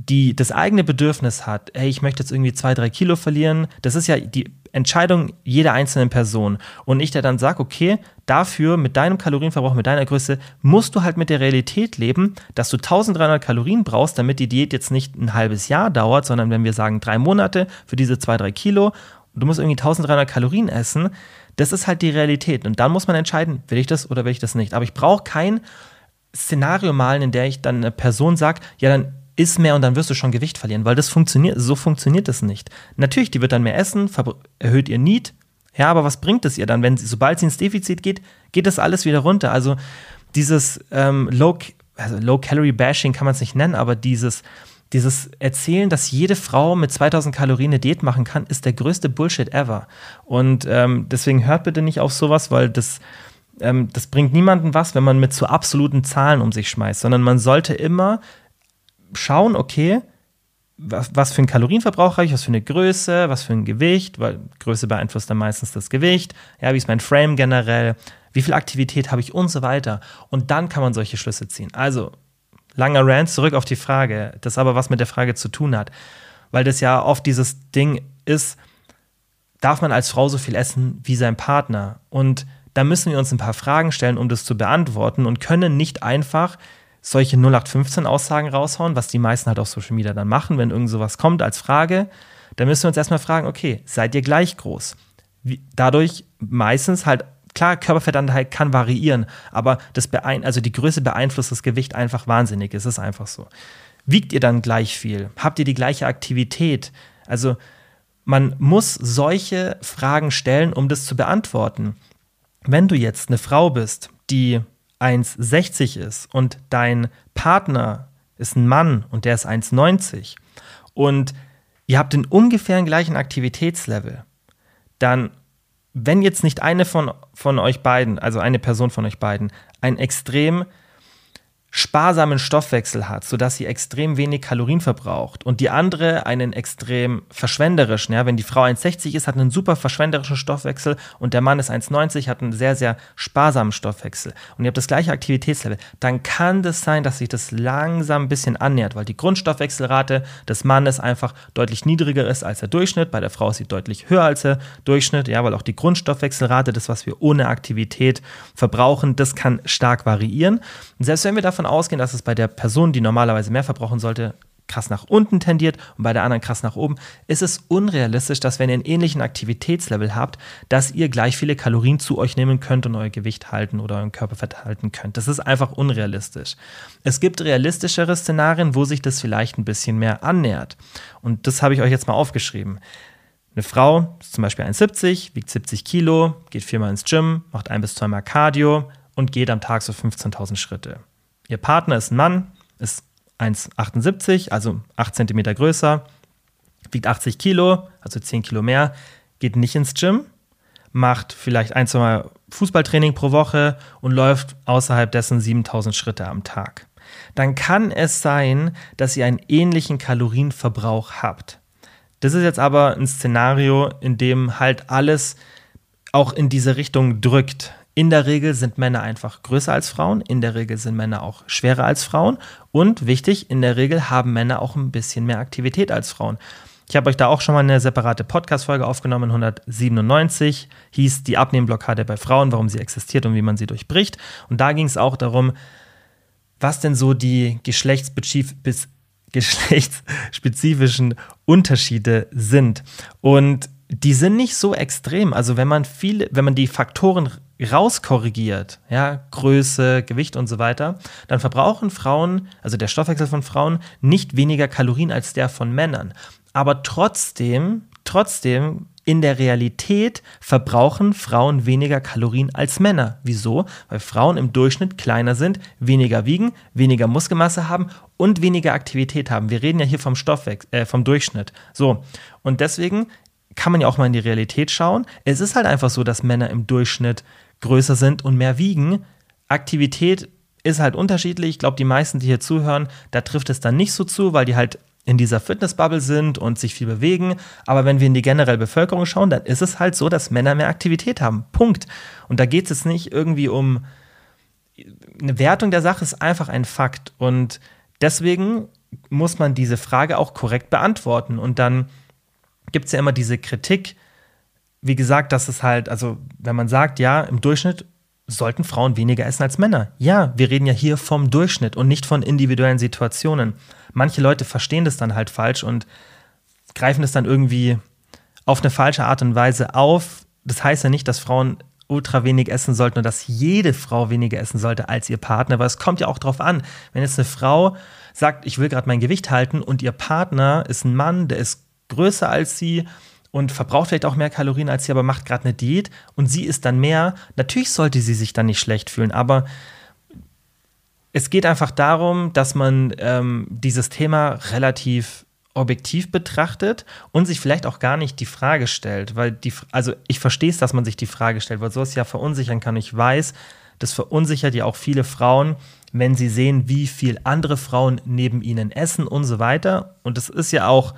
Speaker 1: die das eigene Bedürfnis hat, hey, ich möchte jetzt irgendwie zwei, drei Kilo verlieren, das ist ja die Entscheidung jeder einzelnen Person. Und ich, der dann sage, okay, dafür mit deinem Kalorienverbrauch, mit deiner Größe, musst du halt mit der Realität leben, dass du 1300 Kalorien brauchst, damit die Diät jetzt nicht ein halbes Jahr dauert, sondern wenn wir sagen drei Monate für diese zwei, drei Kilo du musst irgendwie 1300 Kalorien essen, das ist halt die Realität. Und dann muss man entscheiden, will ich das oder will ich das nicht. Aber ich brauche kein Szenario malen, in der ich dann eine Person sage, ja, dann iss mehr und dann wirst du schon Gewicht verlieren, weil das funktioniert, so funktioniert das nicht. Natürlich, die wird dann mehr essen, erhöht ihr Need, ja, aber was bringt es ihr dann, wenn sie, sobald sie ins Defizit geht, geht das alles wieder runter. Also dieses ähm, Low, also Low Calorie Bashing kann man es nicht nennen, aber dieses dieses Erzählen, dass jede Frau mit 2000 Kalorien eine Diät machen kann, ist der größte Bullshit ever. Und ähm, deswegen hört bitte nicht auf sowas, weil das, ähm, das bringt niemandem was, wenn man mit so absoluten Zahlen um sich schmeißt, sondern man sollte immer schauen, okay, was, was für einen Kalorienverbrauch habe ich, was für eine Größe, was für ein Gewicht, weil Größe beeinflusst dann meistens das Gewicht, ja, wie ist mein Frame generell, wie viel Aktivität habe ich und so weiter. Und dann kann man solche Schlüsse ziehen. Also langer Rant zurück auf die Frage, das aber was mit der Frage zu tun hat. Weil das ja oft dieses Ding ist, darf man als Frau so viel essen wie sein Partner? Und da müssen wir uns ein paar Fragen stellen, um das zu beantworten und können nicht einfach solche 0815-Aussagen raushauen, was die meisten halt auf Social Media dann machen, wenn irgend sowas kommt als Frage. Da müssen wir uns erstmal fragen, okay, seid ihr gleich groß? Dadurch meistens halt klar, Körperfettanteil kann variieren, aber das beein also die Größe beeinflusst das Gewicht einfach wahnsinnig. Es ist einfach so. Wiegt ihr dann gleich viel? Habt ihr die gleiche Aktivität? Also man muss solche Fragen stellen, um das zu beantworten. Wenn du jetzt eine Frau bist, die 1,60 ist und dein Partner ist ein Mann und der ist 1,90 und ihr habt den ungefähr gleichen Aktivitätslevel, dann wenn jetzt nicht eine von, von euch beiden, also eine Person von euch beiden, ein extrem sparsamen Stoffwechsel hat, sodass sie extrem wenig Kalorien verbraucht und die andere einen extrem verschwenderischen, ja, wenn die Frau 1,60 ist, hat einen super verschwenderischen Stoffwechsel und der Mann ist 1,90, hat einen sehr, sehr sparsamen Stoffwechsel. Und ihr habt das gleiche Aktivitätslevel, dann kann das sein, dass sich das langsam ein bisschen annähert, weil die Grundstoffwechselrate des Mannes einfach deutlich niedriger ist als der Durchschnitt, bei der Frau ist sie deutlich höher als der Durchschnitt, ja, weil auch die Grundstoffwechselrate, das, was wir ohne Aktivität verbrauchen, das kann stark variieren. Und selbst wenn wir davon davon ausgehen, dass es bei der Person, die normalerweise mehr verbrauchen sollte, krass nach unten tendiert und bei der anderen krass nach oben, ist es unrealistisch, dass wenn ihr einen ähnlichen Aktivitätslevel habt, dass ihr gleich viele Kalorien zu euch nehmen könnt und euer Gewicht halten oder euren Körperfett halten könnt. Das ist einfach unrealistisch. Es gibt realistischere Szenarien, wo sich das vielleicht ein bisschen mehr annähert. Und das habe ich euch jetzt mal aufgeschrieben. Eine Frau ist zum Beispiel 1,70, wiegt 70 Kilo, geht viermal ins Gym, macht ein bis zweimal Cardio und geht am Tag so 15.000 Schritte. Ihr Partner ist ein Mann, ist 1,78, also 8 cm größer, wiegt 80 Kilo, also 10 Kilo mehr, geht nicht ins Gym, macht vielleicht ein, zwei Mal Fußballtraining pro Woche und läuft außerhalb dessen 7000 Schritte am Tag. Dann kann es sein, dass ihr einen ähnlichen Kalorienverbrauch habt. Das ist jetzt aber ein Szenario, in dem halt alles auch in diese Richtung drückt. In der Regel sind Männer einfach größer als Frauen, in der Regel sind Männer auch schwerer als Frauen und wichtig, in der Regel haben Männer auch ein bisschen mehr Aktivität als Frauen. Ich habe euch da auch schon mal eine separate Podcast-Folge aufgenommen, 197, hieß die Abnehmblockade bei Frauen, warum sie existiert und wie man sie durchbricht. Und da ging es auch darum, was denn so die geschlechtsspezifischen Unterschiede sind. Und die sind nicht so extrem. Also wenn man viele, wenn man die Faktoren rauskorrigiert, ja, Größe, Gewicht und so weiter, dann verbrauchen Frauen, also der Stoffwechsel von Frauen, nicht weniger Kalorien als der von Männern. Aber trotzdem, trotzdem in der Realität verbrauchen Frauen weniger Kalorien als Männer. Wieso? Weil Frauen im Durchschnitt kleiner sind, weniger wiegen, weniger Muskelmasse haben und weniger Aktivität haben. Wir reden ja hier vom Stoffwechsel, äh, vom Durchschnitt. So. Und deswegen kann man ja auch mal in die Realität schauen. Es ist halt einfach so, dass Männer im Durchschnitt größer sind und mehr wiegen. Aktivität ist halt unterschiedlich. Ich glaube, die meisten, die hier zuhören, da trifft es dann nicht so zu, weil die halt in dieser Fitnessbubble sind und sich viel bewegen. Aber wenn wir in die generelle Bevölkerung schauen, dann ist es halt so, dass Männer mehr Aktivität haben. Punkt. Und da geht es nicht irgendwie um eine Wertung der Sache, ist einfach ein Fakt. Und deswegen muss man diese Frage auch korrekt beantworten. Und dann gibt es ja immer diese Kritik, wie gesagt, dass es halt, also wenn man sagt, ja, im Durchschnitt sollten Frauen weniger essen als Männer. Ja, wir reden ja hier vom Durchschnitt und nicht von individuellen Situationen. Manche Leute verstehen das dann halt falsch und greifen es dann irgendwie auf eine falsche Art und Weise auf. Das heißt ja nicht, dass Frauen ultra wenig essen sollten und dass jede Frau weniger essen sollte als ihr Partner, weil es kommt ja auch darauf an. Wenn jetzt eine Frau sagt, ich will gerade mein Gewicht halten und ihr Partner ist ein Mann, der ist größer als sie und verbraucht vielleicht auch mehr Kalorien als sie, aber macht gerade eine Diät und sie isst dann mehr. Natürlich sollte sie sich dann nicht schlecht fühlen, aber es geht einfach darum, dass man ähm, dieses Thema relativ objektiv betrachtet und sich vielleicht auch gar nicht die Frage stellt, weil die, also ich verstehe es, dass man sich die Frage stellt, weil so es ja verunsichern kann. Ich weiß, das verunsichert ja auch viele Frauen, wenn sie sehen, wie viel andere Frauen neben ihnen essen und so weiter. Und das ist ja auch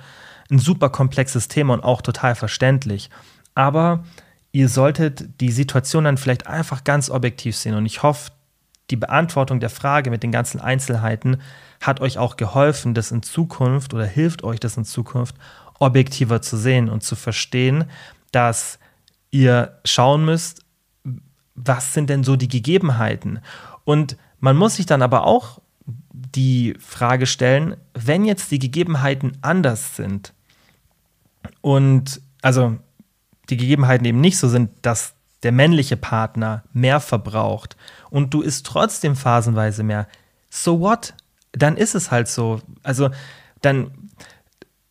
Speaker 1: ein super komplexes Thema und auch total verständlich. Aber ihr solltet die Situation dann vielleicht einfach ganz objektiv sehen. Und ich hoffe, die Beantwortung der Frage mit den ganzen Einzelheiten hat euch auch geholfen, das in Zukunft oder hilft euch das in Zukunft objektiver zu sehen und zu verstehen, dass ihr schauen müsst, was sind denn so die Gegebenheiten? Und man muss sich dann aber auch die Frage stellen, wenn jetzt die Gegebenheiten anders sind, und also die Gegebenheiten eben nicht so sind, dass der männliche Partner mehr verbraucht und du isst trotzdem phasenweise mehr, so what? Dann ist es halt so. Also dann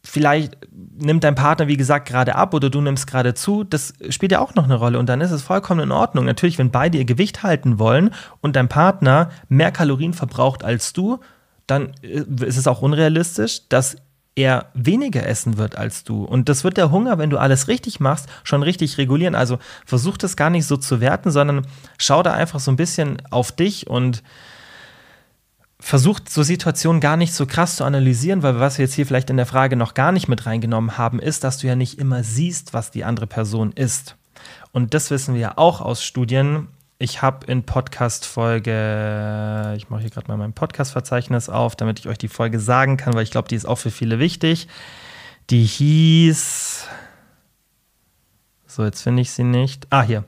Speaker 1: vielleicht nimmt dein Partner, wie gesagt, gerade ab oder du nimmst gerade zu, das spielt ja auch noch eine Rolle und dann ist es vollkommen in Ordnung. Natürlich, wenn beide ihr Gewicht halten wollen und dein Partner mehr Kalorien verbraucht als du, dann äh, ist es auch unrealistisch, dass er weniger essen wird als du. Und das wird der Hunger, wenn du alles richtig machst, schon richtig regulieren. Also versuch das gar nicht so zu werten, sondern schau da einfach so ein bisschen auf dich und versuch so Situationen gar nicht so krass zu analysieren, weil was wir jetzt hier vielleicht in der Frage noch gar nicht mit reingenommen haben, ist, dass du ja nicht immer siehst, was die andere Person isst. Und das wissen wir ja auch aus Studien, ich habe in Podcast-Folge, ich mache hier gerade mal mein Podcast-Verzeichnis auf, damit ich euch die Folge sagen kann, weil ich glaube, die ist auch für viele wichtig. Die hieß, so jetzt finde ich sie nicht. Ah, hier.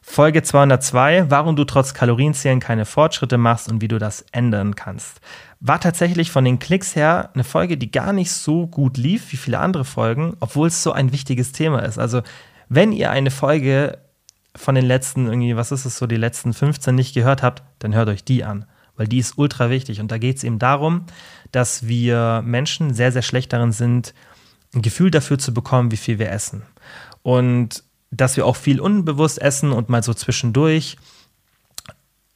Speaker 1: Folge 202, warum du trotz Kalorienzählen keine Fortschritte machst und wie du das ändern kannst. War tatsächlich von den Klicks her eine Folge, die gar nicht so gut lief wie viele andere Folgen, obwohl es so ein wichtiges Thema ist. Also, wenn ihr eine Folge von den letzten, irgendwie, was ist es so, die letzten 15 nicht gehört habt, dann hört euch die an, weil die ist ultra wichtig. Und da geht es eben darum, dass wir Menschen sehr, sehr schlecht darin sind, ein Gefühl dafür zu bekommen, wie viel wir essen. Und dass wir auch viel unbewusst essen und mal so zwischendurch.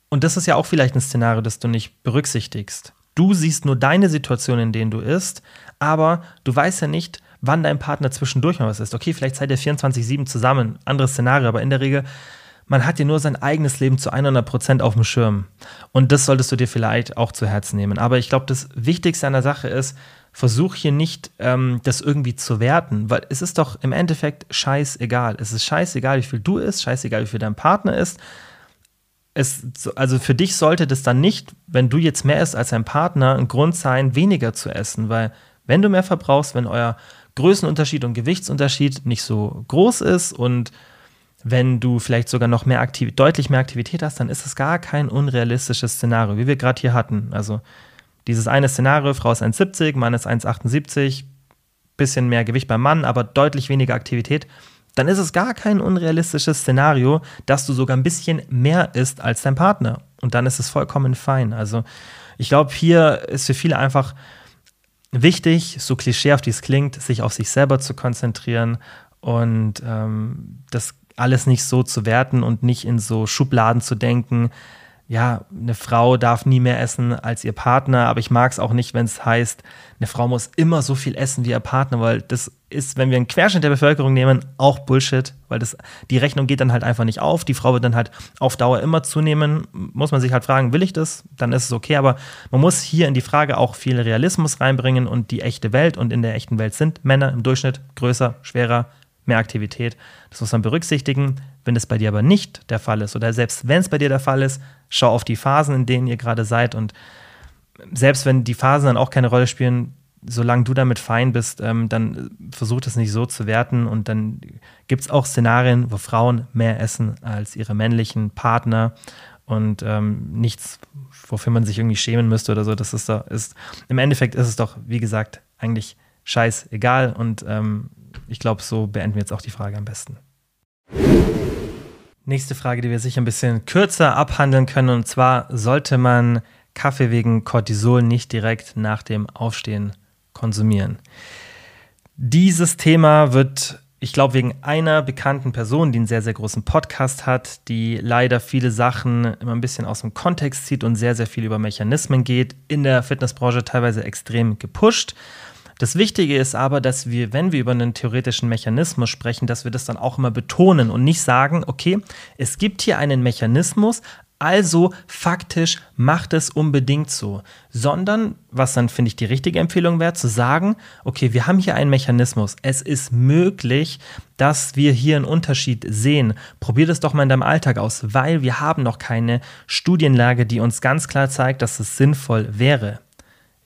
Speaker 1: Und das ist ja auch vielleicht ein Szenario, das du nicht berücksichtigst. Du siehst nur deine Situation, in denen du isst, aber du weißt ja nicht, wann dein Partner zwischendurch mal was ist. Okay, vielleicht seid ihr 24-7 zusammen, anderes Szenario, aber in der Regel, man hat ja nur sein eigenes Leben zu 100 Prozent auf dem Schirm. Und das solltest du dir vielleicht auch zu Herzen nehmen. Aber ich glaube, das Wichtigste an der Sache ist, versuch hier nicht, ähm, das irgendwie zu werten, weil es ist doch im Endeffekt scheißegal. Es ist scheißegal, wie viel du isst, scheißegal, wie viel dein Partner ist. Es, also für dich sollte das dann nicht, wenn du jetzt mehr isst als dein Partner, ein Grund sein, weniger zu essen, weil wenn du mehr verbrauchst, wenn euer Größenunterschied und Gewichtsunterschied nicht so groß ist und wenn du vielleicht sogar noch mehr Aktiv deutlich mehr Aktivität hast, dann ist es gar kein unrealistisches Szenario, wie wir gerade hier hatten. Also dieses eine Szenario, Frau ist 1,70, Mann ist 1,78, bisschen mehr Gewicht beim Mann, aber deutlich weniger Aktivität, dann ist es gar kein unrealistisches Szenario, dass du sogar ein bisschen mehr isst als dein Partner. Und dann ist es vollkommen fein. Also ich glaube, hier ist für viele einfach wichtig, so klischeehaft wie es klingt, sich auf sich selber zu konzentrieren und ähm, das alles nicht so zu werten und nicht in so Schubladen zu denken, ja, eine Frau darf nie mehr essen als ihr Partner, aber ich mag es auch nicht, wenn es heißt, eine Frau muss immer so viel essen wie ihr Partner, weil das ist, wenn wir einen Querschnitt der Bevölkerung nehmen, auch Bullshit, weil das, die Rechnung geht dann halt einfach nicht auf. Die Frau wird dann halt auf Dauer immer zunehmen. Muss man sich halt fragen, will ich das? Dann ist es okay, aber man muss hier in die Frage auch viel Realismus reinbringen und die echte Welt. Und in der echten Welt sind Männer im Durchschnitt größer, schwerer, mehr Aktivität. Das muss man berücksichtigen. Wenn es bei dir aber nicht der Fall ist oder selbst wenn es bei dir der Fall ist, schau auf die Phasen, in denen ihr gerade seid und selbst wenn die Phasen dann auch keine Rolle spielen, solange du damit fein bist, ähm, dann versuch es nicht so zu werten und dann gibt es auch Szenarien, wo Frauen mehr essen als ihre männlichen Partner und ähm, nichts, wofür man sich irgendwie schämen müsste oder so. Das ist doch, ist, im Endeffekt ist es doch, wie gesagt, eigentlich scheißegal und ähm, ich glaube, so beenden wir jetzt auch die Frage am besten. Nächste Frage, die wir sicher ein bisschen kürzer abhandeln können. Und zwar sollte man Kaffee wegen Cortisol nicht direkt nach dem Aufstehen konsumieren. Dieses Thema wird, ich glaube, wegen einer bekannten Person, die einen sehr, sehr großen Podcast hat, die leider viele Sachen immer ein bisschen aus dem Kontext zieht und sehr, sehr viel über Mechanismen geht, in der Fitnessbranche teilweise extrem gepusht. Das Wichtige ist aber, dass wir, wenn wir über einen theoretischen Mechanismus sprechen, dass wir das dann auch immer betonen und nicht sagen, okay, es gibt hier einen Mechanismus, also faktisch macht es unbedingt so, sondern, was dann finde ich die richtige Empfehlung wäre, zu sagen, okay, wir haben hier einen Mechanismus, es ist möglich, dass wir hier einen Unterschied sehen. Probier das doch mal in deinem Alltag aus, weil wir haben noch keine Studienlage, die uns ganz klar zeigt, dass es sinnvoll wäre.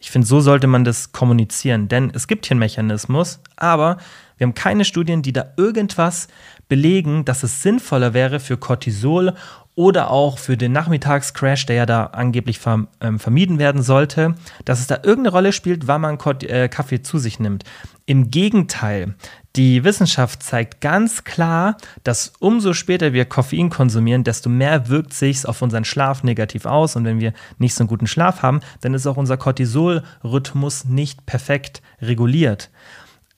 Speaker 1: Ich finde, so sollte man das kommunizieren, denn es gibt hier einen Mechanismus, aber wir haben keine Studien, die da irgendwas belegen, dass es sinnvoller wäre für Cortisol oder auch für den Nachmittagscrash, der ja da angeblich ähm, vermieden werden sollte, dass es da irgendeine Rolle spielt, wann man äh, Kaffee zu sich nimmt. Im Gegenteil, die Wissenschaft zeigt ganz klar, dass umso später wir Koffein konsumieren, desto mehr wirkt sich auf unseren Schlaf negativ aus. Und wenn wir nicht so einen guten Schlaf haben, dann ist auch unser Cortisolrhythmus nicht perfekt reguliert.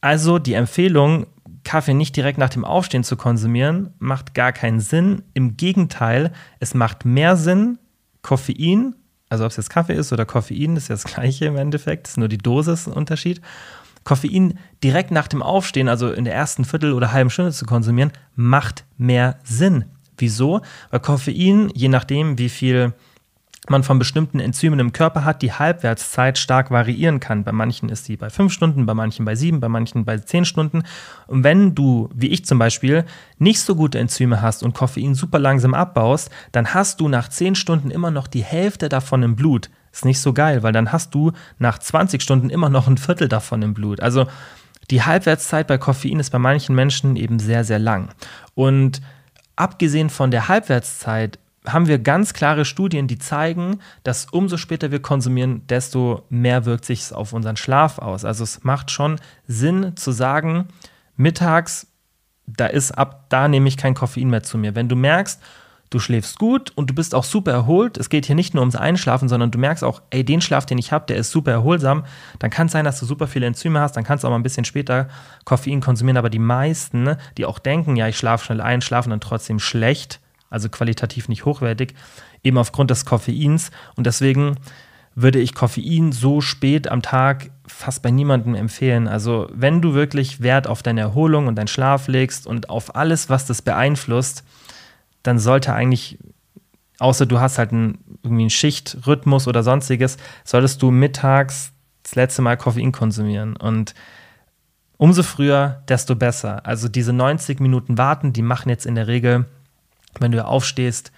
Speaker 1: Also die Empfehlung, Kaffee nicht direkt nach dem Aufstehen zu konsumieren, macht gar keinen Sinn. Im Gegenteil, es macht mehr Sinn, Koffein, also ob es jetzt Kaffee ist oder Koffein, ist ja das gleiche im Endeffekt, ist nur die Dosis ein Unterschied Koffein direkt nach dem Aufstehen, also in der ersten Viertel oder halben Stunde zu konsumieren, macht mehr Sinn. Wieso? Weil Koffein, je nachdem, wie viel man von bestimmten Enzymen im Körper hat, die Halbwertszeit stark variieren kann. Bei manchen ist sie bei fünf Stunden, bei manchen bei sieben, bei manchen bei zehn Stunden. Und wenn du, wie ich zum Beispiel, nicht so gute Enzyme hast und Koffein super langsam abbaust, dann hast du nach zehn Stunden immer noch die Hälfte davon im Blut. Ist nicht so geil, weil dann hast du nach 20 Stunden immer noch ein Viertel davon im Blut. Also die Halbwertszeit bei Koffein ist bei manchen Menschen eben sehr, sehr lang. Und abgesehen von der Halbwertszeit haben wir ganz klare Studien, die zeigen, dass umso später wir konsumieren, desto mehr wirkt sich auf unseren Schlaf aus. Also es macht schon Sinn zu sagen, mittags, da ist ab da nehme ich kein Koffein mehr zu mir. Wenn du merkst, du schläfst gut und du bist auch super erholt. Es geht hier nicht nur ums Einschlafen, sondern du merkst auch, ey, den Schlaf, den ich habe, der ist super erholsam. Dann kann es sein, dass du super viele Enzyme hast, dann kannst du auch mal ein bisschen später Koffein konsumieren. Aber die meisten, die auch denken, ja, ich schlafe schnell ein, schlafen dann trotzdem schlecht, also qualitativ nicht hochwertig, eben aufgrund des Koffeins. Und deswegen würde ich Koffein so spät am Tag fast bei niemandem empfehlen. Also wenn du wirklich Wert auf deine Erholung und deinen Schlaf legst und auf alles, was das beeinflusst, dann sollte eigentlich, außer du hast halt einen, irgendwie einen Schichtrhythmus oder sonstiges, solltest du mittags das letzte Mal Koffein konsumieren. Und umso früher, desto besser. Also diese 90 Minuten warten, die machen jetzt in der Regel, wenn du aufstehst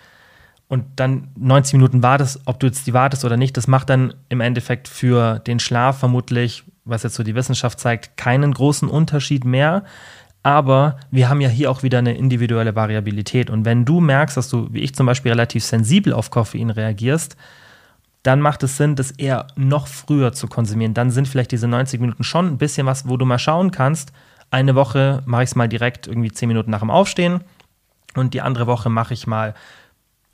Speaker 1: und dann 90 Minuten wartest, ob du jetzt die wartest oder nicht, das macht dann im Endeffekt für den Schlaf vermutlich, was jetzt so die Wissenschaft zeigt, keinen großen Unterschied mehr. Aber wir haben ja hier auch wieder eine individuelle Variabilität. Und wenn du merkst, dass du, wie ich zum Beispiel, relativ sensibel auf Koffein reagierst, dann macht es Sinn, das eher noch früher zu konsumieren. Dann sind vielleicht diese 90 Minuten schon ein bisschen was, wo du mal schauen kannst. Eine Woche mache ich es mal direkt irgendwie 10 Minuten nach dem Aufstehen und die andere Woche mache ich mal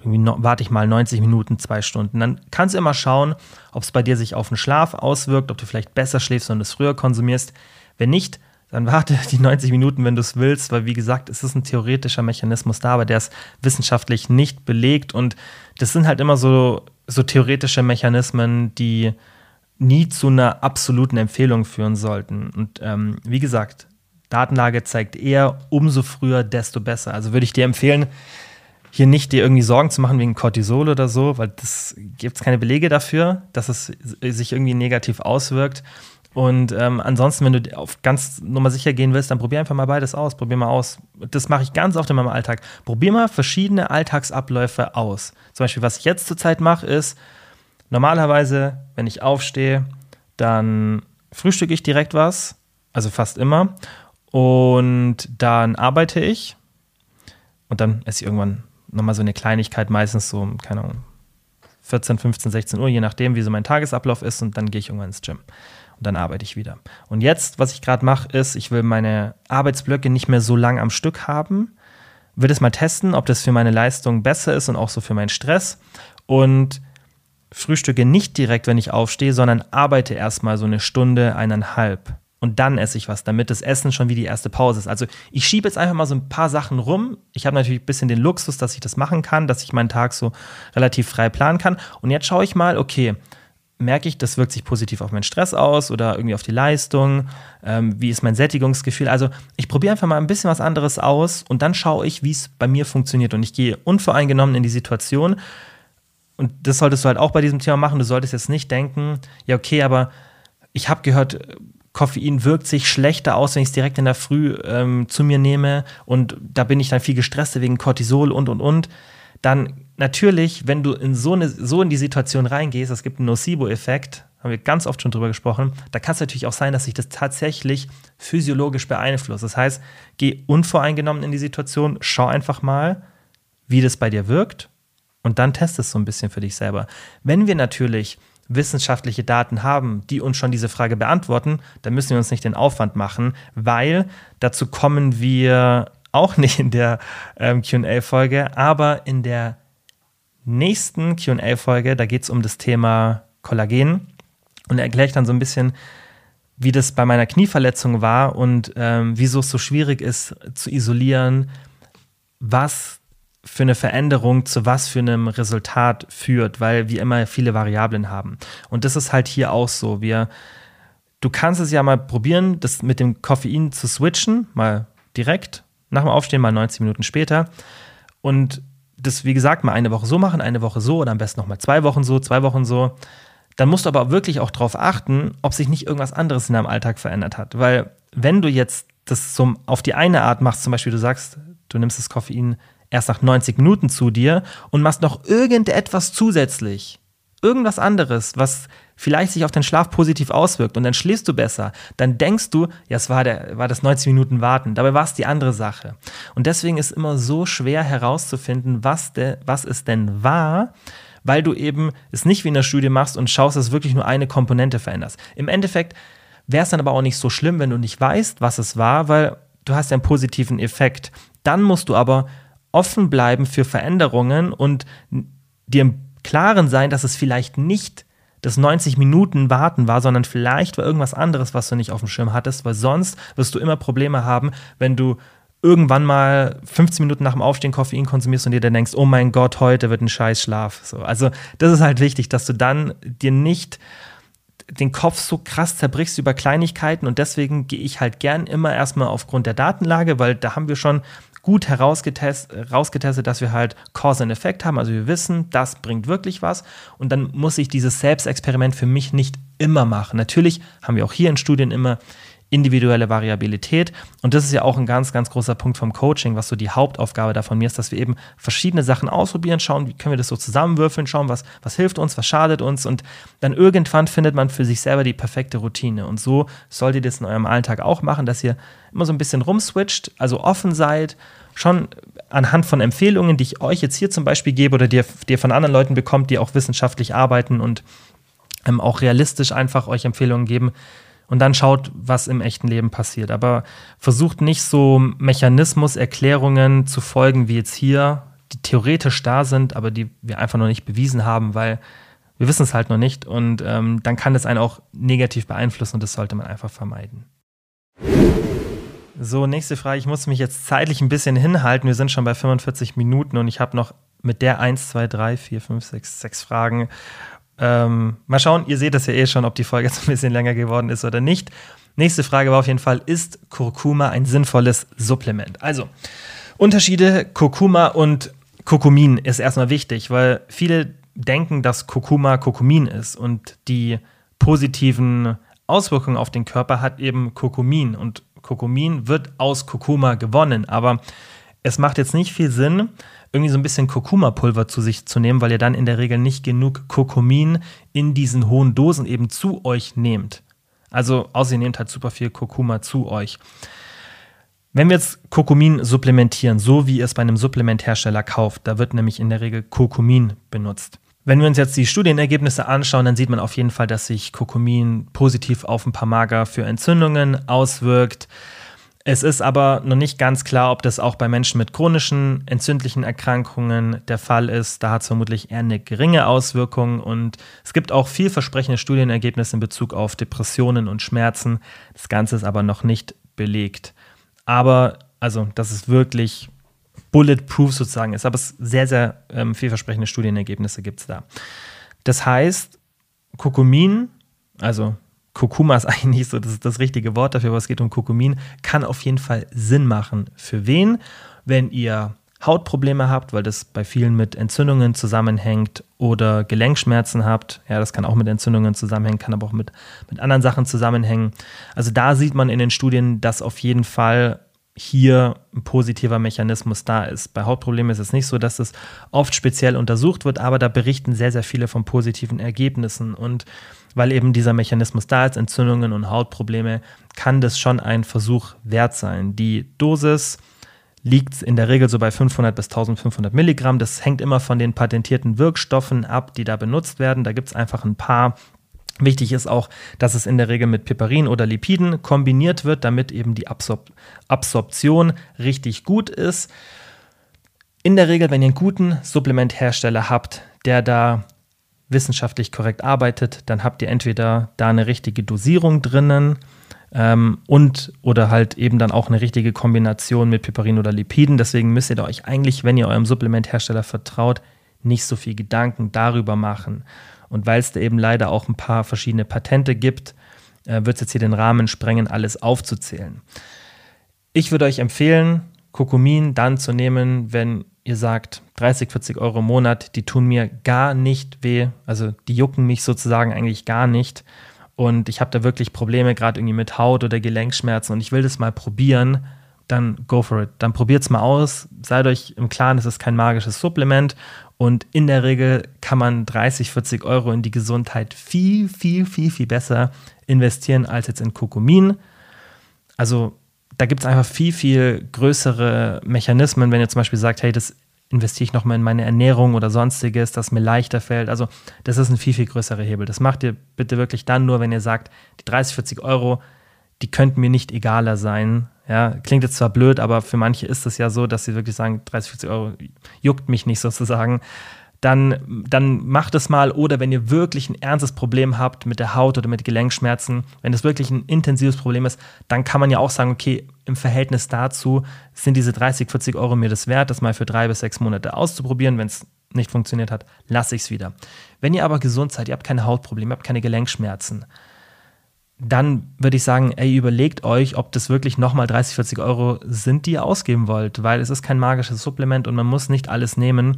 Speaker 1: warte ich mal 90 Minuten, zwei Stunden. Dann kannst du immer schauen, ob es bei dir sich auf den Schlaf auswirkt, ob du vielleicht besser schläfst und es früher konsumierst. Wenn nicht, dann warte die 90 Minuten, wenn du es willst, weil wie gesagt, es ist ein theoretischer Mechanismus da, aber der ist wissenschaftlich nicht belegt und das sind halt immer so, so theoretische Mechanismen, die nie zu einer absoluten Empfehlung führen sollten. Und ähm, wie gesagt, Datenlage zeigt eher, umso früher, desto besser. Also würde ich dir empfehlen, hier nicht dir irgendwie Sorgen zu machen wegen Cortisol oder so, weil das gibt es keine Belege dafür, dass es sich irgendwie negativ auswirkt. Und ähm, ansonsten, wenn du auf ganz Nummer sicher gehen willst, dann probier einfach mal beides aus. Probier mal aus. Das mache ich ganz oft in meinem Alltag. Probier mal verschiedene Alltagsabläufe aus. Zum Beispiel, was ich jetzt zurzeit mache, ist, normalerweise, wenn ich aufstehe, dann frühstücke ich direkt was, also fast immer. Und dann arbeite ich. Und dann esse ich irgendwann nochmal so eine Kleinigkeit, meistens so, keine Ahnung, 14, 15, 16 Uhr, je nachdem, wie so mein Tagesablauf ist. Und dann gehe ich irgendwann ins Gym und dann arbeite ich wieder. Und jetzt, was ich gerade mache, ist, ich will meine Arbeitsblöcke nicht mehr so lang am Stück haben. Will es mal testen, ob das für meine Leistung besser ist und auch so für meinen Stress. Und frühstücke nicht direkt, wenn ich aufstehe, sondern arbeite erstmal so eine Stunde, eineinhalb. Und dann esse ich was, damit das Essen schon wie die erste Pause ist. Also ich schiebe jetzt einfach mal so ein paar Sachen rum. Ich habe natürlich ein bisschen den Luxus, dass ich das machen kann, dass ich meinen Tag so relativ frei planen kann. Und jetzt schaue ich mal, okay, merke ich, das wirkt sich positiv auf meinen Stress aus oder irgendwie auf die Leistung? Ähm, wie ist mein Sättigungsgefühl? Also ich probiere einfach mal ein bisschen was anderes aus und dann schaue ich, wie es bei mir funktioniert. Und ich gehe unvoreingenommen in die Situation. Und das solltest du halt auch bei diesem Thema machen. Du solltest jetzt nicht denken, ja, okay, aber ich habe gehört, Koffein wirkt sich schlechter aus, wenn ich es direkt in der Früh ähm, zu mir nehme und da bin ich dann viel gestresst wegen Cortisol und und und. Dann natürlich, wenn du in so, eine, so in die Situation reingehst, es gibt einen Nocebo-Effekt, haben wir ganz oft schon drüber gesprochen, da kann es natürlich auch sein, dass sich das tatsächlich physiologisch beeinflusst. Das heißt, geh unvoreingenommen in die Situation, schau einfach mal, wie das bei dir wirkt und dann test es so ein bisschen für dich selber. Wenn wir natürlich wissenschaftliche Daten haben, die uns schon diese Frage beantworten, dann müssen wir uns nicht den Aufwand machen, weil dazu kommen wir auch nicht in der ähm, QA-Folge, aber in der nächsten QA-Folge, da geht es um das Thema Kollagen. Und da erkläre ich dann so ein bisschen, wie das bei meiner Knieverletzung war und ähm, wieso es so schwierig ist zu isolieren, was für eine Veränderung zu was für einem Resultat führt, weil wir immer viele Variablen haben. Und das ist halt hier auch so. Wir, du kannst es ja mal probieren, das mit dem Koffein zu switchen, mal direkt nach dem Aufstehen, mal 90 Minuten später. Und das, wie gesagt, mal eine Woche so machen, eine Woche so oder am besten nochmal zwei Wochen so, zwei Wochen so. Dann musst du aber wirklich auch darauf achten, ob sich nicht irgendwas anderes in deinem Alltag verändert hat. Weil wenn du jetzt das so auf die eine Art machst, zum Beispiel du sagst, du nimmst das Koffein erst nach 90 Minuten zu dir und machst noch irgendetwas zusätzlich, irgendwas anderes, was vielleicht sich auf den Schlaf positiv auswirkt und dann schläfst du besser, dann denkst du, ja, es war, der, war das 90 Minuten Warten. Dabei war es die andere Sache. Und deswegen ist immer so schwer herauszufinden, was, de, was es denn war, weil du eben es nicht wie in der Studie machst und schaust, dass wirklich nur eine Komponente veränderst. Im Endeffekt wäre es dann aber auch nicht so schlimm, wenn du nicht weißt, was es war, weil du hast einen positiven Effekt. Dann musst du aber offen bleiben für Veränderungen und dir im Klaren sein, dass es vielleicht nicht das 90 Minuten Warten war, sondern vielleicht war irgendwas anderes, was du nicht auf dem Schirm hattest, weil sonst wirst du immer Probleme haben, wenn du irgendwann mal 15 Minuten nach dem Aufstehen Koffein konsumierst und dir dann denkst, oh mein Gott, heute wird ein scheiß Schlaf. So, also das ist halt wichtig, dass du dann dir nicht den Kopf so krass zerbrichst über Kleinigkeiten und deswegen gehe ich halt gern immer erstmal aufgrund der Datenlage, weil da haben wir schon gut herausgetestet, herausgetestet, dass wir halt Cause and Effect haben. Also wir wissen, das bringt wirklich was. Und dann muss ich dieses Selbstexperiment für mich nicht immer machen. Natürlich haben wir auch hier in Studien immer individuelle Variabilität. Und das ist ja auch ein ganz, ganz großer Punkt vom Coaching, was so die Hauptaufgabe davon mir ist, dass wir eben verschiedene Sachen ausprobieren, schauen, wie können wir das so zusammenwürfeln, schauen, was, was hilft uns, was schadet uns. Und dann irgendwann findet man für sich selber die perfekte Routine. Und so solltet ihr das in eurem Alltag auch machen, dass ihr immer so ein bisschen rumswitcht, also offen seid, schon anhand von Empfehlungen, die ich euch jetzt hier zum Beispiel gebe oder die, die ihr von anderen Leuten bekommt, die auch wissenschaftlich arbeiten und ähm, auch realistisch einfach euch Empfehlungen geben. Und dann schaut, was im echten Leben passiert. Aber versucht nicht so Mechanismus-Erklärungen zu folgen, wie jetzt hier, die theoretisch da sind, aber die wir einfach noch nicht bewiesen haben, weil wir wissen es halt noch nicht. Und ähm, dann kann das einen auch negativ beeinflussen und das sollte man einfach vermeiden. So, nächste Frage. Ich muss mich jetzt zeitlich ein bisschen hinhalten. Wir sind schon bei 45 Minuten und ich habe noch mit der 1, 2, 3, 4, 5, 6, 6 Fragen. Ähm, mal schauen, ihr seht das ja eh schon, ob die Folge jetzt ein bisschen länger geworden ist oder nicht. Nächste Frage war auf jeden Fall, ist Kurkuma ein sinnvolles Supplement? Also, Unterschiede Kurkuma und Kurkumin ist erstmal wichtig, weil viele denken, dass Kurkuma Kurkumin ist und die positiven Auswirkungen auf den Körper hat eben Kurkumin und Kurkumin wird aus Kurkuma gewonnen, aber es macht jetzt nicht viel Sinn, irgendwie so ein bisschen Kurkuma-Pulver zu sich zu nehmen, weil ihr dann in der Regel nicht genug Kurkumin in diesen hohen Dosen eben zu euch nehmt. Also, außer ihr nehmt halt super viel Kurkuma zu euch. Wenn wir jetzt Kurkumin supplementieren, so wie ihr es bei einem Supplementhersteller kauft, da wird nämlich in der Regel Kurkumin benutzt. Wenn wir uns jetzt die Studienergebnisse anschauen, dann sieht man auf jeden Fall, dass sich Kurkumin positiv auf ein paar Marker für Entzündungen auswirkt. Es ist aber noch nicht ganz klar, ob das auch bei Menschen mit chronischen entzündlichen Erkrankungen der Fall ist. Da hat es vermutlich eher eine geringe Auswirkung und es gibt auch vielversprechende Studienergebnisse in Bezug auf Depressionen und Schmerzen. Das Ganze ist aber noch nicht belegt. Aber also, das ist wirklich bulletproof sozusagen ist. Aber es sehr, sehr ähm, vielversprechende Studienergebnisse gibt es da. Das heißt, Kurkumin, also Kurkuma ist eigentlich nicht so das, das richtige Wort dafür, aber es geht um Kurkumin, kann auf jeden Fall Sinn machen. Für wen? Wenn ihr Hautprobleme habt, weil das bei vielen mit Entzündungen zusammenhängt oder Gelenkschmerzen habt, ja, das kann auch mit Entzündungen zusammenhängen, kann aber auch mit, mit anderen Sachen zusammenhängen. Also da sieht man in den Studien, dass auf jeden Fall hier ein positiver Mechanismus da ist. Bei Hautproblemen ist es nicht so, dass es oft speziell untersucht wird, aber da berichten sehr, sehr viele von positiven Ergebnissen. Und weil eben dieser Mechanismus da ist, Entzündungen und Hautprobleme, kann das schon ein Versuch wert sein. Die Dosis liegt in der Regel so bei 500 bis 1500 Milligramm. Das hängt immer von den patentierten Wirkstoffen ab, die da benutzt werden. Da gibt es einfach ein paar Wichtig ist auch, dass es in der Regel mit Piperin oder Lipiden kombiniert wird, damit eben die Absorb Absorption richtig gut ist. In der Regel, wenn ihr einen guten Supplementhersteller habt, der da wissenschaftlich korrekt arbeitet, dann habt ihr entweder da eine richtige Dosierung drinnen ähm, und oder halt eben dann auch eine richtige Kombination mit Piperin oder Lipiden. Deswegen müsst ihr euch eigentlich, wenn ihr eurem Supplementhersteller vertraut, nicht so viel Gedanken darüber machen. Und weil es da eben leider auch ein paar verschiedene Patente gibt, äh, wird es jetzt hier den Rahmen sprengen, alles aufzuzählen. Ich würde euch empfehlen, Kokumin dann zu nehmen, wenn ihr sagt, 30, 40 Euro im Monat, die tun mir gar nicht weh, also die jucken mich sozusagen eigentlich gar nicht. Und ich habe da wirklich Probleme, gerade irgendwie mit Haut oder Gelenkschmerzen und ich will das mal probieren, dann go for it. Dann probiert es mal aus. Seid euch im Klaren, es ist kein magisches Supplement und in der Regel kann man 30, 40 Euro in die Gesundheit viel, viel, viel, viel besser investieren als jetzt in Kokomin. Also da gibt es einfach viel, viel größere Mechanismen, wenn ihr zum Beispiel sagt, hey, das investiere ich nochmal in meine Ernährung oder sonstiges, das mir leichter fällt. Also das ist ein viel, viel größerer Hebel. Das macht ihr bitte wirklich dann nur, wenn ihr sagt, die 30, 40 Euro, die könnten mir nicht egaler sein, ja, klingt jetzt zwar blöd, aber für manche ist es ja so, dass sie wirklich sagen, 30, 40 Euro juckt mich nicht sozusagen. Dann, dann macht es mal. Oder wenn ihr wirklich ein ernstes Problem habt mit der Haut oder mit Gelenkschmerzen, wenn es wirklich ein intensives Problem ist, dann kann man ja auch sagen, okay, im Verhältnis dazu sind diese 30, 40 Euro mir das wert, das mal für drei bis sechs Monate auszuprobieren. Wenn es nicht funktioniert hat, lasse ich es wieder. Wenn ihr aber gesund seid, ihr habt keine Hautprobleme, ihr habt keine Gelenkschmerzen, dann würde ich sagen, ey, überlegt euch, ob das wirklich nochmal 30, 40 Euro sind, die ihr ausgeben wollt, weil es ist kein magisches Supplement und man muss nicht alles nehmen.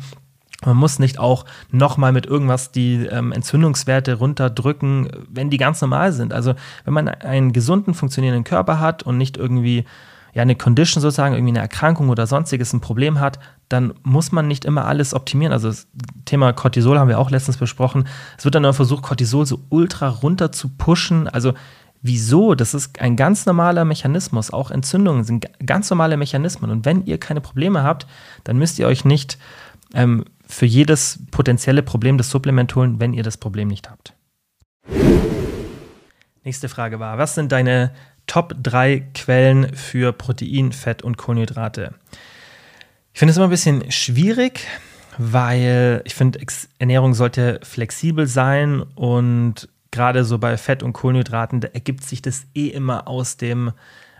Speaker 1: Man muss nicht auch nochmal mit irgendwas die ähm, Entzündungswerte runterdrücken, wenn die ganz normal sind. Also wenn man einen gesunden, funktionierenden Körper hat und nicht irgendwie ja, eine Condition sozusagen, irgendwie eine Erkrankung oder sonstiges ein Problem hat, dann muss man nicht immer alles optimieren. Also das Thema Cortisol haben wir auch letztens besprochen. Es wird dann immer versucht, Cortisol so ultra runter zu pushen. Also wieso? Das ist ein ganz normaler Mechanismus. Auch Entzündungen sind ganz normale Mechanismen. Und wenn ihr keine Probleme habt, dann müsst ihr euch nicht ähm, für jedes potenzielle Problem das Supplement holen, wenn ihr das Problem nicht habt. Nächste Frage war, was sind deine Top 3 Quellen für Protein, Fett und Kohlenhydrate? Ich finde es immer ein bisschen schwierig, weil ich finde, Ernährung sollte flexibel sein und gerade so bei Fett und Kohlenhydraten, ergibt sich das eh immer aus dem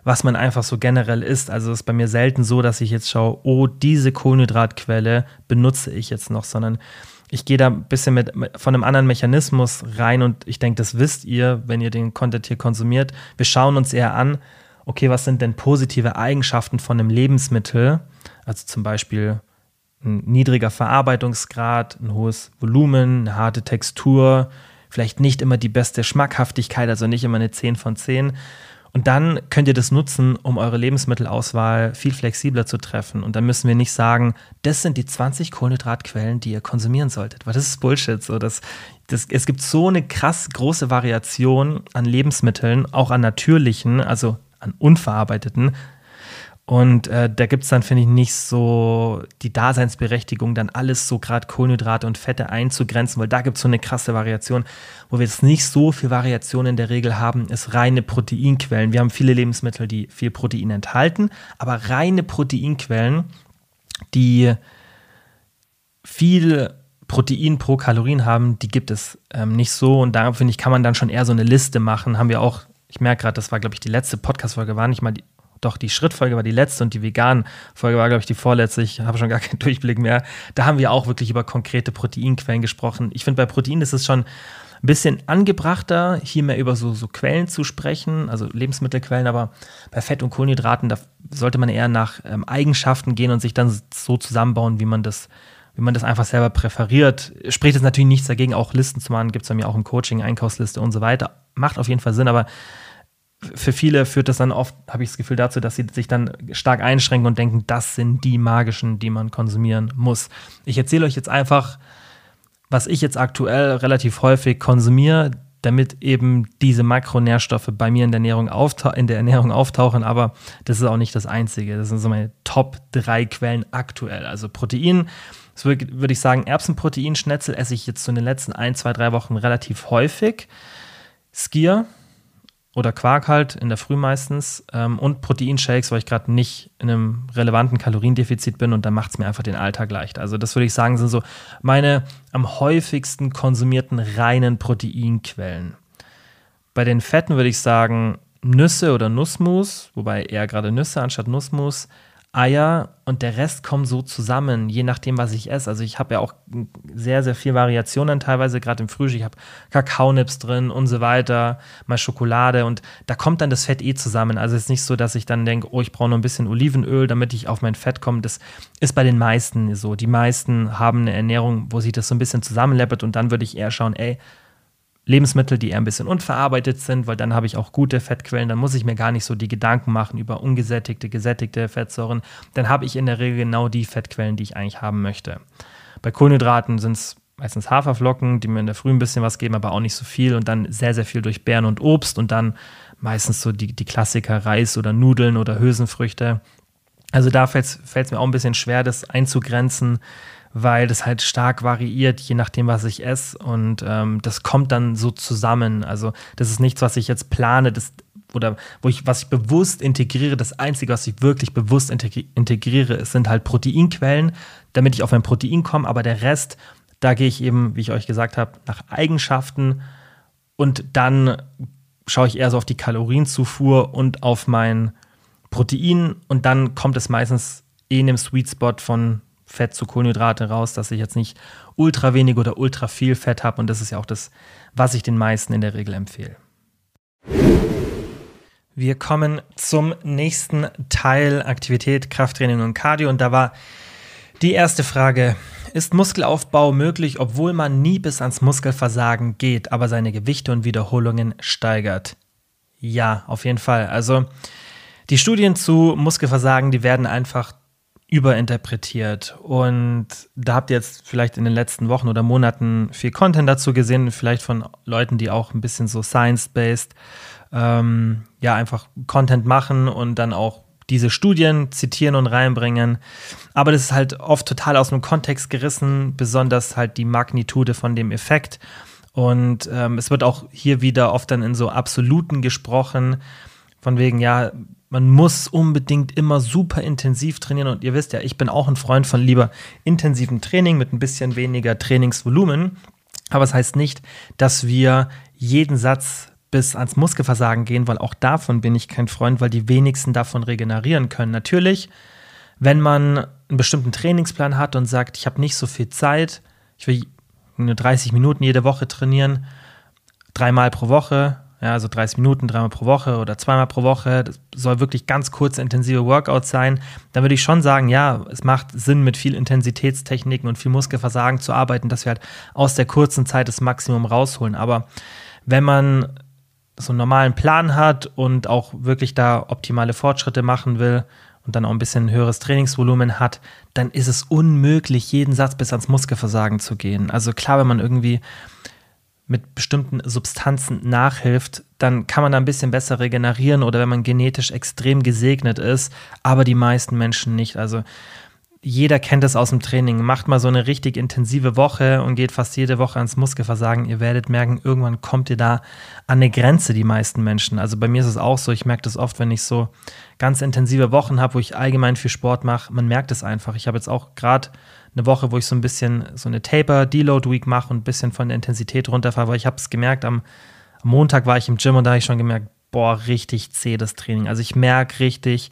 Speaker 1: was man einfach so generell isst. Also es ist bei mir selten so, dass ich jetzt schaue, oh, diese Kohlenhydratquelle benutze ich jetzt noch, sondern ich gehe da ein bisschen mit, von einem anderen Mechanismus rein und ich denke, das wisst ihr, wenn ihr den Content hier konsumiert. Wir schauen uns eher an, okay, was sind denn positive Eigenschaften von einem Lebensmittel? Also zum Beispiel ein niedriger Verarbeitungsgrad, ein hohes Volumen, eine harte Textur, vielleicht nicht immer die beste Schmackhaftigkeit, also nicht immer eine 10 von 10. Und dann könnt ihr das nutzen, um eure Lebensmittelauswahl viel flexibler zu treffen. Und dann müssen wir nicht sagen, das sind die 20 Kohlenhydratquellen, die ihr konsumieren solltet. Weil das ist Bullshit. So, das, das, es gibt so eine krass große Variation an Lebensmitteln, auch an natürlichen, also an unverarbeiteten, und äh, da gibt es dann, finde ich, nicht so die Daseinsberechtigung, dann alles so gerade Kohlenhydrate und Fette einzugrenzen, weil da gibt es so eine krasse Variation. Wo wir jetzt nicht so viel Variation in der Regel haben, ist reine Proteinquellen. Wir haben viele Lebensmittel, die viel Protein enthalten, aber reine Proteinquellen, die viel Protein pro Kalorien haben, die gibt es ähm, nicht so. Und da, finde ich, kann man dann schon eher so eine Liste machen. Haben wir auch ich merke gerade, das war, glaube ich, die letzte Podcast-Folge, war nicht mal die, doch die Schrittfolge war die letzte und die veganen Folge war, glaube ich, die vorletzte. Ich habe schon gar keinen Durchblick mehr. Da haben wir auch wirklich über konkrete Proteinquellen gesprochen. Ich finde, bei Protein ist es schon ein bisschen angebrachter, hier mehr über so, so Quellen zu sprechen, also Lebensmittelquellen, aber bei Fett und Kohlenhydraten, da sollte man eher nach ähm, Eigenschaften gehen und sich dann so zusammenbauen, wie man das wie man das einfach selber präferiert. Spricht es natürlich nichts dagegen, auch Listen zu machen, gibt es bei mir auch im Coaching, Einkaufsliste und so weiter. Macht auf jeden Fall Sinn, aber für viele führt das dann oft, habe ich das Gefühl, dazu, dass sie sich dann stark einschränken und denken, das sind die magischen, die man konsumieren muss. Ich erzähle euch jetzt einfach, was ich jetzt aktuell relativ häufig konsumiere, damit eben diese Makronährstoffe bei mir in der Ernährung, in der Ernährung auftauchen. Aber das ist auch nicht das Einzige. Das sind so meine Top drei Quellen aktuell. Also Protein, würde, würde ich sagen, Erbsenproteinschnetzel esse ich jetzt so in den letzten ein, zwei, drei Wochen relativ häufig. Skier, oder Quark halt in der Früh meistens ähm, und Proteinshakes, weil ich gerade nicht in einem relevanten Kaloriendefizit bin und dann macht es mir einfach den Alltag leicht. Also das würde ich sagen, sind so meine am häufigsten konsumierten reinen Proteinquellen. Bei den Fetten würde ich sagen Nüsse oder Nussmus, wobei eher gerade Nüsse anstatt Nussmus. Eier und der Rest kommt so zusammen, je nachdem, was ich esse. Also ich habe ja auch sehr, sehr viel Variationen teilweise, gerade im Frühstück. Ich habe Kakaonips drin und so weiter, mal Schokolade und da kommt dann das Fett eh zusammen. Also es ist nicht so, dass ich dann denke, oh, ich brauche noch ein bisschen Olivenöl, damit ich auf mein Fett komme. Das ist bei den meisten so. Die meisten haben eine Ernährung, wo sich das so ein bisschen zusammenleppert und dann würde ich eher schauen, ey, Lebensmittel, die eher ein bisschen unverarbeitet sind, weil dann habe ich auch gute Fettquellen, dann muss ich mir gar nicht so die Gedanken machen über ungesättigte, gesättigte Fettsäuren. Dann habe ich in der Regel genau die Fettquellen, die ich eigentlich haben möchte. Bei Kohlenhydraten sind es meistens Haferflocken, die mir in der Früh ein bisschen was geben, aber auch nicht so viel und dann sehr, sehr viel durch Beeren und Obst und dann meistens so die, die Klassiker Reis oder Nudeln oder Hülsenfrüchte. Also da fällt es mir auch ein bisschen schwer, das einzugrenzen weil das halt stark variiert, je nachdem, was ich esse. Und ähm, das kommt dann so zusammen. Also, das ist nichts, was ich jetzt plane, das, oder wo ich, was ich bewusst integriere. Das Einzige, was ich wirklich bewusst integriere, sind halt Proteinquellen, damit ich auf ein Protein komme. Aber der Rest, da gehe ich eben, wie ich euch gesagt habe, nach Eigenschaften und dann schaue ich eher so auf die Kalorienzufuhr und auf mein Protein und dann kommt es meistens eh in dem Sweet Spot von Fett zu Kohlenhydrate raus, dass ich jetzt nicht ultra wenig oder ultra viel Fett habe. Und das ist ja auch das, was ich den meisten in der Regel empfehle. Wir kommen zum nächsten Teil Aktivität, Krafttraining und Cardio. Und da war die erste Frage, ist Muskelaufbau möglich, obwohl man nie bis ans Muskelversagen geht, aber seine Gewichte und Wiederholungen steigert? Ja, auf jeden Fall. Also die Studien zu Muskelversagen, die werden einfach überinterpretiert. Und da habt ihr jetzt vielleicht in den letzten Wochen oder Monaten viel Content dazu gesehen, vielleicht von Leuten, die auch ein bisschen so science-based, ähm, ja, einfach Content machen und dann auch diese Studien zitieren und reinbringen. Aber das ist halt oft total aus dem Kontext gerissen, besonders halt die Magnitude von dem Effekt. Und ähm, es wird auch hier wieder oft dann in so Absoluten gesprochen, von wegen, ja, man muss unbedingt immer super intensiv trainieren. Und ihr wisst ja, ich bin auch ein Freund von lieber intensivem Training mit ein bisschen weniger Trainingsvolumen. Aber es das heißt nicht, dass wir jeden Satz bis ans Muskelversagen gehen, weil auch davon bin ich kein Freund, weil die wenigsten davon regenerieren können. Natürlich, wenn man einen bestimmten Trainingsplan hat und sagt, ich habe nicht so viel Zeit, ich will nur 30 Minuten jede Woche trainieren, dreimal pro Woche, ja, also 30 Minuten, dreimal pro Woche oder zweimal pro Woche, das soll wirklich ganz kurze, intensive Workouts sein, dann würde ich schon sagen, ja, es macht Sinn, mit viel Intensitätstechniken und viel Muskelversagen zu arbeiten, dass wir halt aus der kurzen Zeit das Maximum rausholen. Aber wenn man so einen normalen Plan hat und auch wirklich da optimale Fortschritte machen will und dann auch ein bisschen höheres Trainingsvolumen hat, dann ist es unmöglich, jeden Satz bis ans Muskelversagen zu gehen. Also klar, wenn man irgendwie mit bestimmten Substanzen nachhilft, dann kann man da ein bisschen besser regenerieren oder wenn man genetisch extrem gesegnet ist, aber die meisten Menschen nicht. Also jeder kennt es aus dem Training. Macht mal so eine richtig intensive Woche und geht fast jede Woche ans Muskelversagen. Ihr werdet merken, irgendwann kommt ihr da an eine Grenze, die meisten Menschen. Also bei mir ist es auch so, ich merke das oft, wenn ich so ganz intensive Wochen habe, wo ich allgemein viel Sport mache. Man merkt es einfach. Ich habe jetzt auch gerade eine Woche, wo ich so ein bisschen so eine Taper, Deload Week mache und ein bisschen von der Intensität runterfahre, weil ich habe es gemerkt, am Montag war ich im Gym und da habe ich schon gemerkt, boah, richtig zäh das Training. Also ich merke richtig,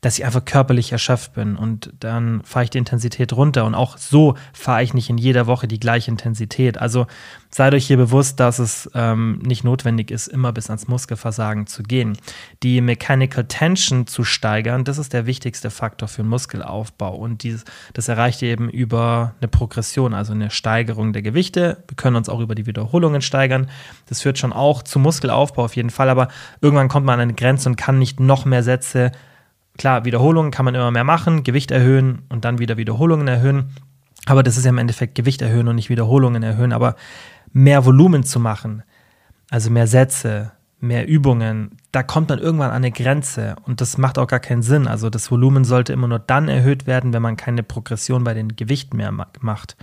Speaker 1: dass ich einfach körperlich erschöpft bin und dann fahre ich die Intensität runter und auch so fahre ich nicht in jeder Woche die gleiche Intensität. Also seid euch hier bewusst, dass es ähm, nicht notwendig ist, immer bis ans Muskelversagen zu gehen. Die Mechanical Tension zu steigern, das ist der wichtigste Faktor für Muskelaufbau und dieses, das erreicht ihr eben über eine Progression, also eine Steigerung der Gewichte. Wir können uns auch über die Wiederholungen steigern. Das führt schon auch zum Muskelaufbau auf jeden Fall, aber irgendwann kommt man an eine Grenze und kann nicht noch mehr Sätze Klar, Wiederholungen kann man immer mehr machen, Gewicht erhöhen und dann wieder Wiederholungen erhöhen. Aber das ist ja im Endeffekt Gewicht erhöhen und nicht Wiederholungen erhöhen. Aber mehr Volumen zu machen, also mehr Sätze, mehr Übungen, da kommt man irgendwann an eine Grenze und das macht auch gar keinen Sinn. Also das Volumen sollte immer nur dann erhöht werden, wenn man keine Progression bei den Gewichten mehr macht.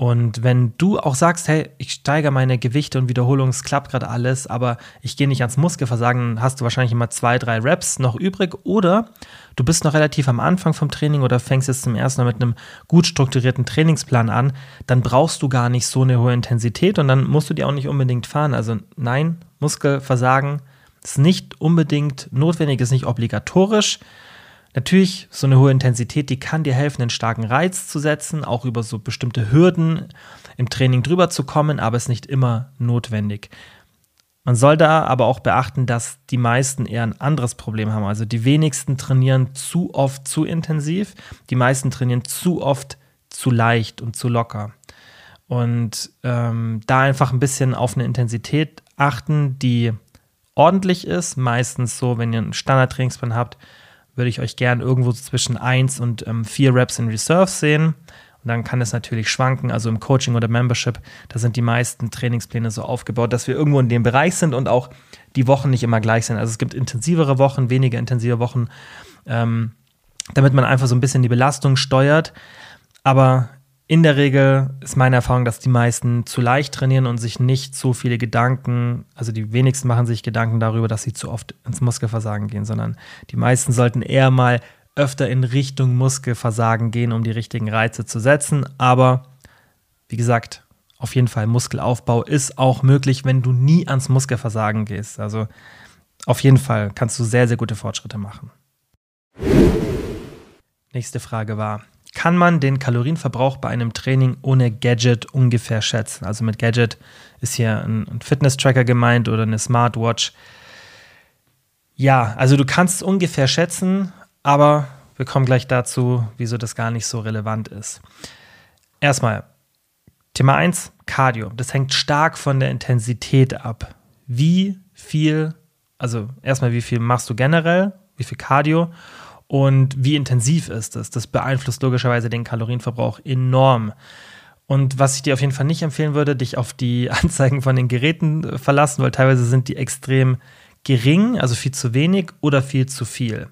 Speaker 1: Und wenn du auch sagst, hey, ich steigere meine Gewichte und Wiederholungen, es klappt gerade alles, aber ich gehe nicht ans Muskelversagen, hast du wahrscheinlich immer zwei, drei Reps noch übrig. Oder du bist noch relativ am Anfang vom Training oder fängst jetzt zum ersten Mal mit einem gut strukturierten Trainingsplan an, dann brauchst du gar nicht so eine hohe Intensität und dann musst du die auch nicht unbedingt fahren. Also nein, Muskelversagen ist nicht unbedingt notwendig, ist nicht obligatorisch. Natürlich, so eine hohe Intensität, die kann dir helfen, einen starken Reiz zu setzen, auch über so bestimmte Hürden im Training drüber zu kommen, aber ist nicht immer notwendig. Man soll da aber auch beachten, dass die meisten eher ein anderes Problem haben. Also die wenigsten trainieren zu oft zu intensiv, die meisten trainieren zu oft zu leicht und zu locker. Und ähm, da einfach ein bisschen auf eine Intensität achten, die ordentlich ist. Meistens so, wenn ihr einen Standardtrainingsplan habt, würde ich euch gern irgendwo zwischen 1 und ähm, 4 Reps in Reserve sehen. Und dann kann es natürlich schwanken. Also im Coaching oder Membership, da sind die meisten Trainingspläne so aufgebaut, dass wir irgendwo in dem Bereich sind und auch die Wochen nicht immer gleich sind. Also es gibt intensivere Wochen, weniger intensive Wochen, ähm, damit man einfach so ein bisschen die Belastung steuert. Aber in der Regel ist meine Erfahrung, dass die meisten zu leicht trainieren und sich nicht so viele Gedanken, also die wenigsten machen sich Gedanken darüber, dass sie zu oft ins Muskelversagen gehen, sondern die meisten sollten eher mal öfter in Richtung Muskelversagen gehen, um die richtigen Reize zu setzen. Aber wie gesagt, auf jeden Fall Muskelaufbau ist auch möglich, wenn du nie ans Muskelversagen gehst. Also auf jeden Fall kannst du sehr, sehr gute Fortschritte machen. Nächste Frage war, kann man den Kalorienverbrauch bei einem Training ohne Gadget ungefähr schätzen. Also mit Gadget ist hier ein, Fitness-Tracker gemeint oder eine Smartwatch. Ja, also du kannst es ungefähr schätzen, aber wir kommen gleich dazu, wieso das gar nicht so relevant ist. Erstmal, Thema 1, Cardio. Das hängt stark von der Intensität ab. Wie viel, also erstmal, wie viel machst du generell, wie viel Cardio und wie intensiv ist es. Das beeinflusst logischerweise den Kalorienverbrauch enorm. Und was ich dir auf jeden Fall nicht empfehlen würde, dich auf die Anzeigen von den Geräten äh, verlassen, weil teilweise sind die extrem gering, also viel zu wenig oder viel zu viel.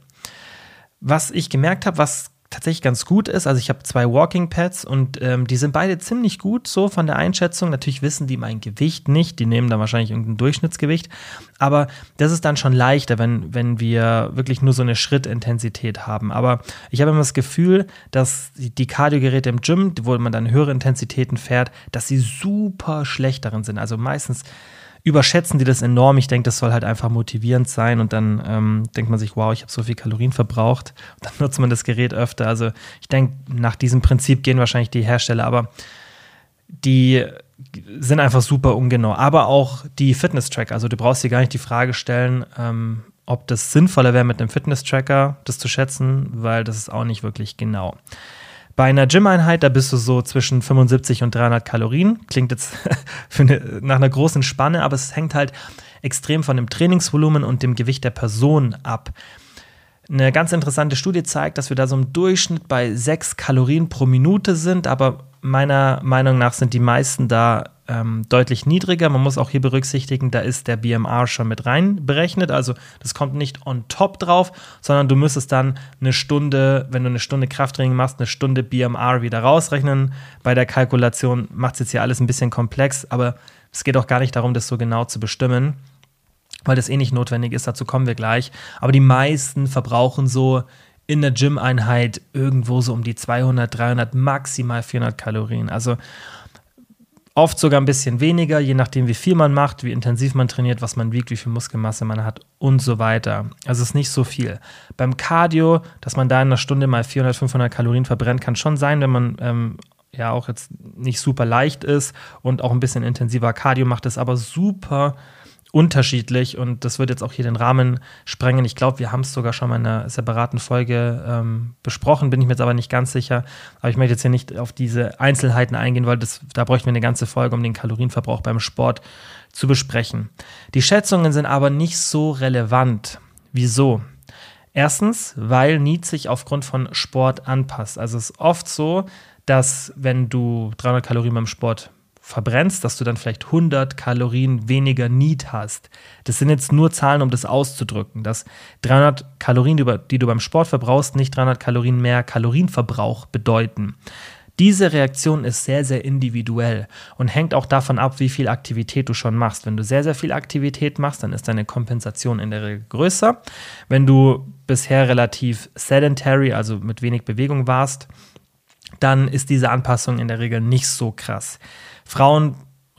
Speaker 1: Was ich gemerkt habe, was tatsächlich ganz gut ist. Also ich habe zwei Walking Pads und ähm, die sind beide ziemlich gut so von der Einschätzung. Natürlich wissen die mein Gewicht nicht, die nehmen da wahrscheinlich irgendein Durchschnittsgewicht, aber das ist dann schon leichter, wenn, wenn wir wirklich nur so eine Schrittintensität haben. Aber ich habe immer das Gefühl, dass die Kardiogeräte im Gym, wo man dann höhere Intensitäten fährt, dass sie super schlecht darin sind. Also meistens überschätzen die das enorm. Ich denke, das soll halt einfach motivierend sein und dann ähm, denkt man sich, wow, ich habe so viel Kalorien verbraucht. Und dann nutzt man das Gerät öfter. Also ich denke, nach diesem Prinzip gehen wahrscheinlich die Hersteller, aber die sind einfach super ungenau. Aber auch die Fitness-Tracker. Also du brauchst dir gar nicht die Frage stellen, ähm, ob das sinnvoller wäre, mit einem Fitness-Tracker das zu schätzen, weil das ist auch nicht wirklich genau. Bei einer Gym-Einheit, da bist du so zwischen 75 und 300 Kalorien. Klingt jetzt eine, nach einer großen Spanne, aber es hängt halt extrem von dem Trainingsvolumen und dem Gewicht der Person ab. Eine ganz interessante Studie zeigt, dass wir da so im Durchschnitt bei 6 Kalorien pro Minute sind, aber meiner Meinung nach sind die meisten da ähm, deutlich niedriger. Man muss auch hier berücksichtigen, da ist der BMR schon mit rein berechnet. Also das kommt nicht on top drauf, sondern du müsstest dann eine Stunde, wenn du eine Stunde Krafttraining machst, eine Stunde BMR wieder rausrechnen. Bei der Kalkulation macht es jetzt hier alles ein bisschen komplex, aber es geht auch gar nicht darum, das so genau zu bestimmen, weil das eh nicht notwendig ist. Dazu kommen wir gleich. Aber die meisten verbrauchen so in der Gym-Einheit irgendwo so um die 200, 300, maximal 400 Kalorien. Also Oft sogar ein bisschen weniger, je nachdem, wie viel man macht, wie intensiv man trainiert, was man wiegt, wie viel Muskelmasse man hat und so weiter. Also es ist nicht so viel. Beim Cardio, dass man da in einer Stunde mal 400, 500 Kalorien verbrennt, kann schon sein, wenn man ähm, ja auch jetzt nicht super leicht ist und auch ein bisschen intensiver Cardio macht, ist aber super unterschiedlich und das wird jetzt auch hier den Rahmen sprengen. Ich glaube, wir haben es sogar schon mal in einer separaten Folge ähm, besprochen, bin ich mir jetzt aber nicht ganz sicher. Aber ich möchte jetzt hier nicht auf diese Einzelheiten eingehen, weil das, da bräuchten wir eine ganze Folge, um den Kalorienverbrauch beim Sport zu besprechen. Die Schätzungen sind aber nicht so relevant. Wieso? Erstens, weil Need sich aufgrund von Sport anpasst. Also es ist oft so, dass wenn du 300 Kalorien beim Sport verbrennst, dass du dann vielleicht 100 Kalorien weniger Need hast. Das sind jetzt nur Zahlen, um das auszudrücken, dass 300 Kalorien, die du beim Sport verbrauchst, nicht 300 Kalorien mehr Kalorienverbrauch bedeuten. Diese Reaktion ist sehr, sehr individuell und hängt auch davon ab, wie viel Aktivität du schon machst. Wenn du sehr, sehr viel Aktivität machst, dann ist deine Kompensation in der Regel größer. Wenn du bisher relativ sedentary, also mit wenig Bewegung warst, dann ist diese Anpassung in der Regel nicht so krass. Frauen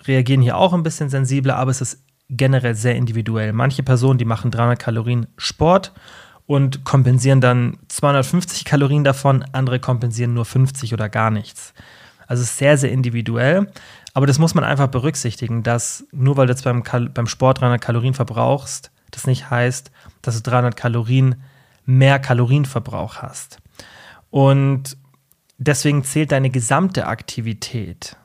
Speaker 1: reagieren hier auch ein bisschen sensibler, aber es ist generell sehr individuell. Manche Personen, die machen 300 Kalorien Sport und kompensieren dann 250 Kalorien davon, andere kompensieren nur 50 oder gar nichts. Also es ist sehr, sehr individuell. Aber das muss man einfach berücksichtigen, dass nur weil du jetzt beim, beim Sport 300 Kalorien verbrauchst, das nicht heißt, dass du 300 Kalorien mehr Kalorienverbrauch hast. Und deswegen zählt deine gesamte Aktivität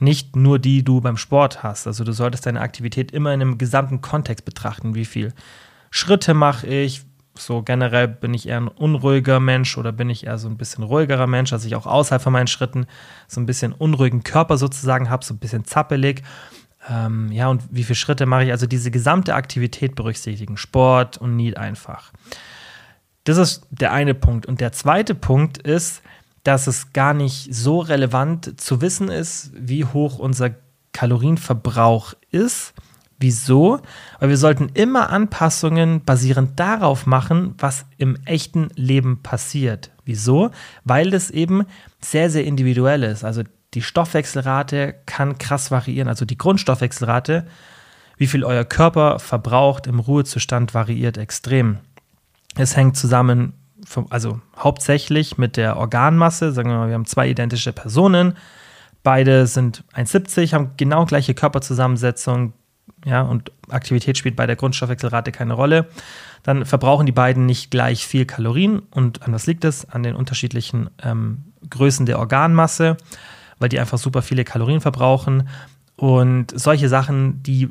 Speaker 1: nicht nur die du beim Sport hast. Also du solltest deine Aktivität immer in einem gesamten Kontext betrachten. Wie viel Schritte mache ich? So generell bin ich eher ein unruhiger Mensch oder bin ich eher so ein bisschen ruhigerer Mensch, dass ich auch außerhalb von meinen Schritten so ein bisschen unruhigen Körper sozusagen habe, so ein bisschen zappelig. Ähm, ja, und wie viele Schritte mache ich? Also diese gesamte Aktivität berücksichtigen, Sport und Need einfach. Das ist der eine Punkt. Und der zweite Punkt ist, dass es gar nicht so relevant zu wissen ist, wie hoch unser Kalorienverbrauch ist. Wieso? Weil wir sollten immer Anpassungen basierend darauf machen, was im echten Leben passiert. Wieso? Weil es eben sehr, sehr individuell ist. Also die Stoffwechselrate kann krass variieren. Also die Grundstoffwechselrate, wie viel euer Körper verbraucht im Ruhezustand, variiert extrem. Es hängt zusammen also hauptsächlich mit der Organmasse. Sagen wir mal, wir haben zwei identische Personen. Beide sind 1,70, haben genau gleiche Körperzusammensetzung, ja, und Aktivität spielt bei der Grundstoffwechselrate keine Rolle. Dann verbrauchen die beiden nicht gleich viel Kalorien. Und an was liegt es? An den unterschiedlichen ähm, Größen der Organmasse, weil die einfach super viele Kalorien verbrauchen. Und solche Sachen, die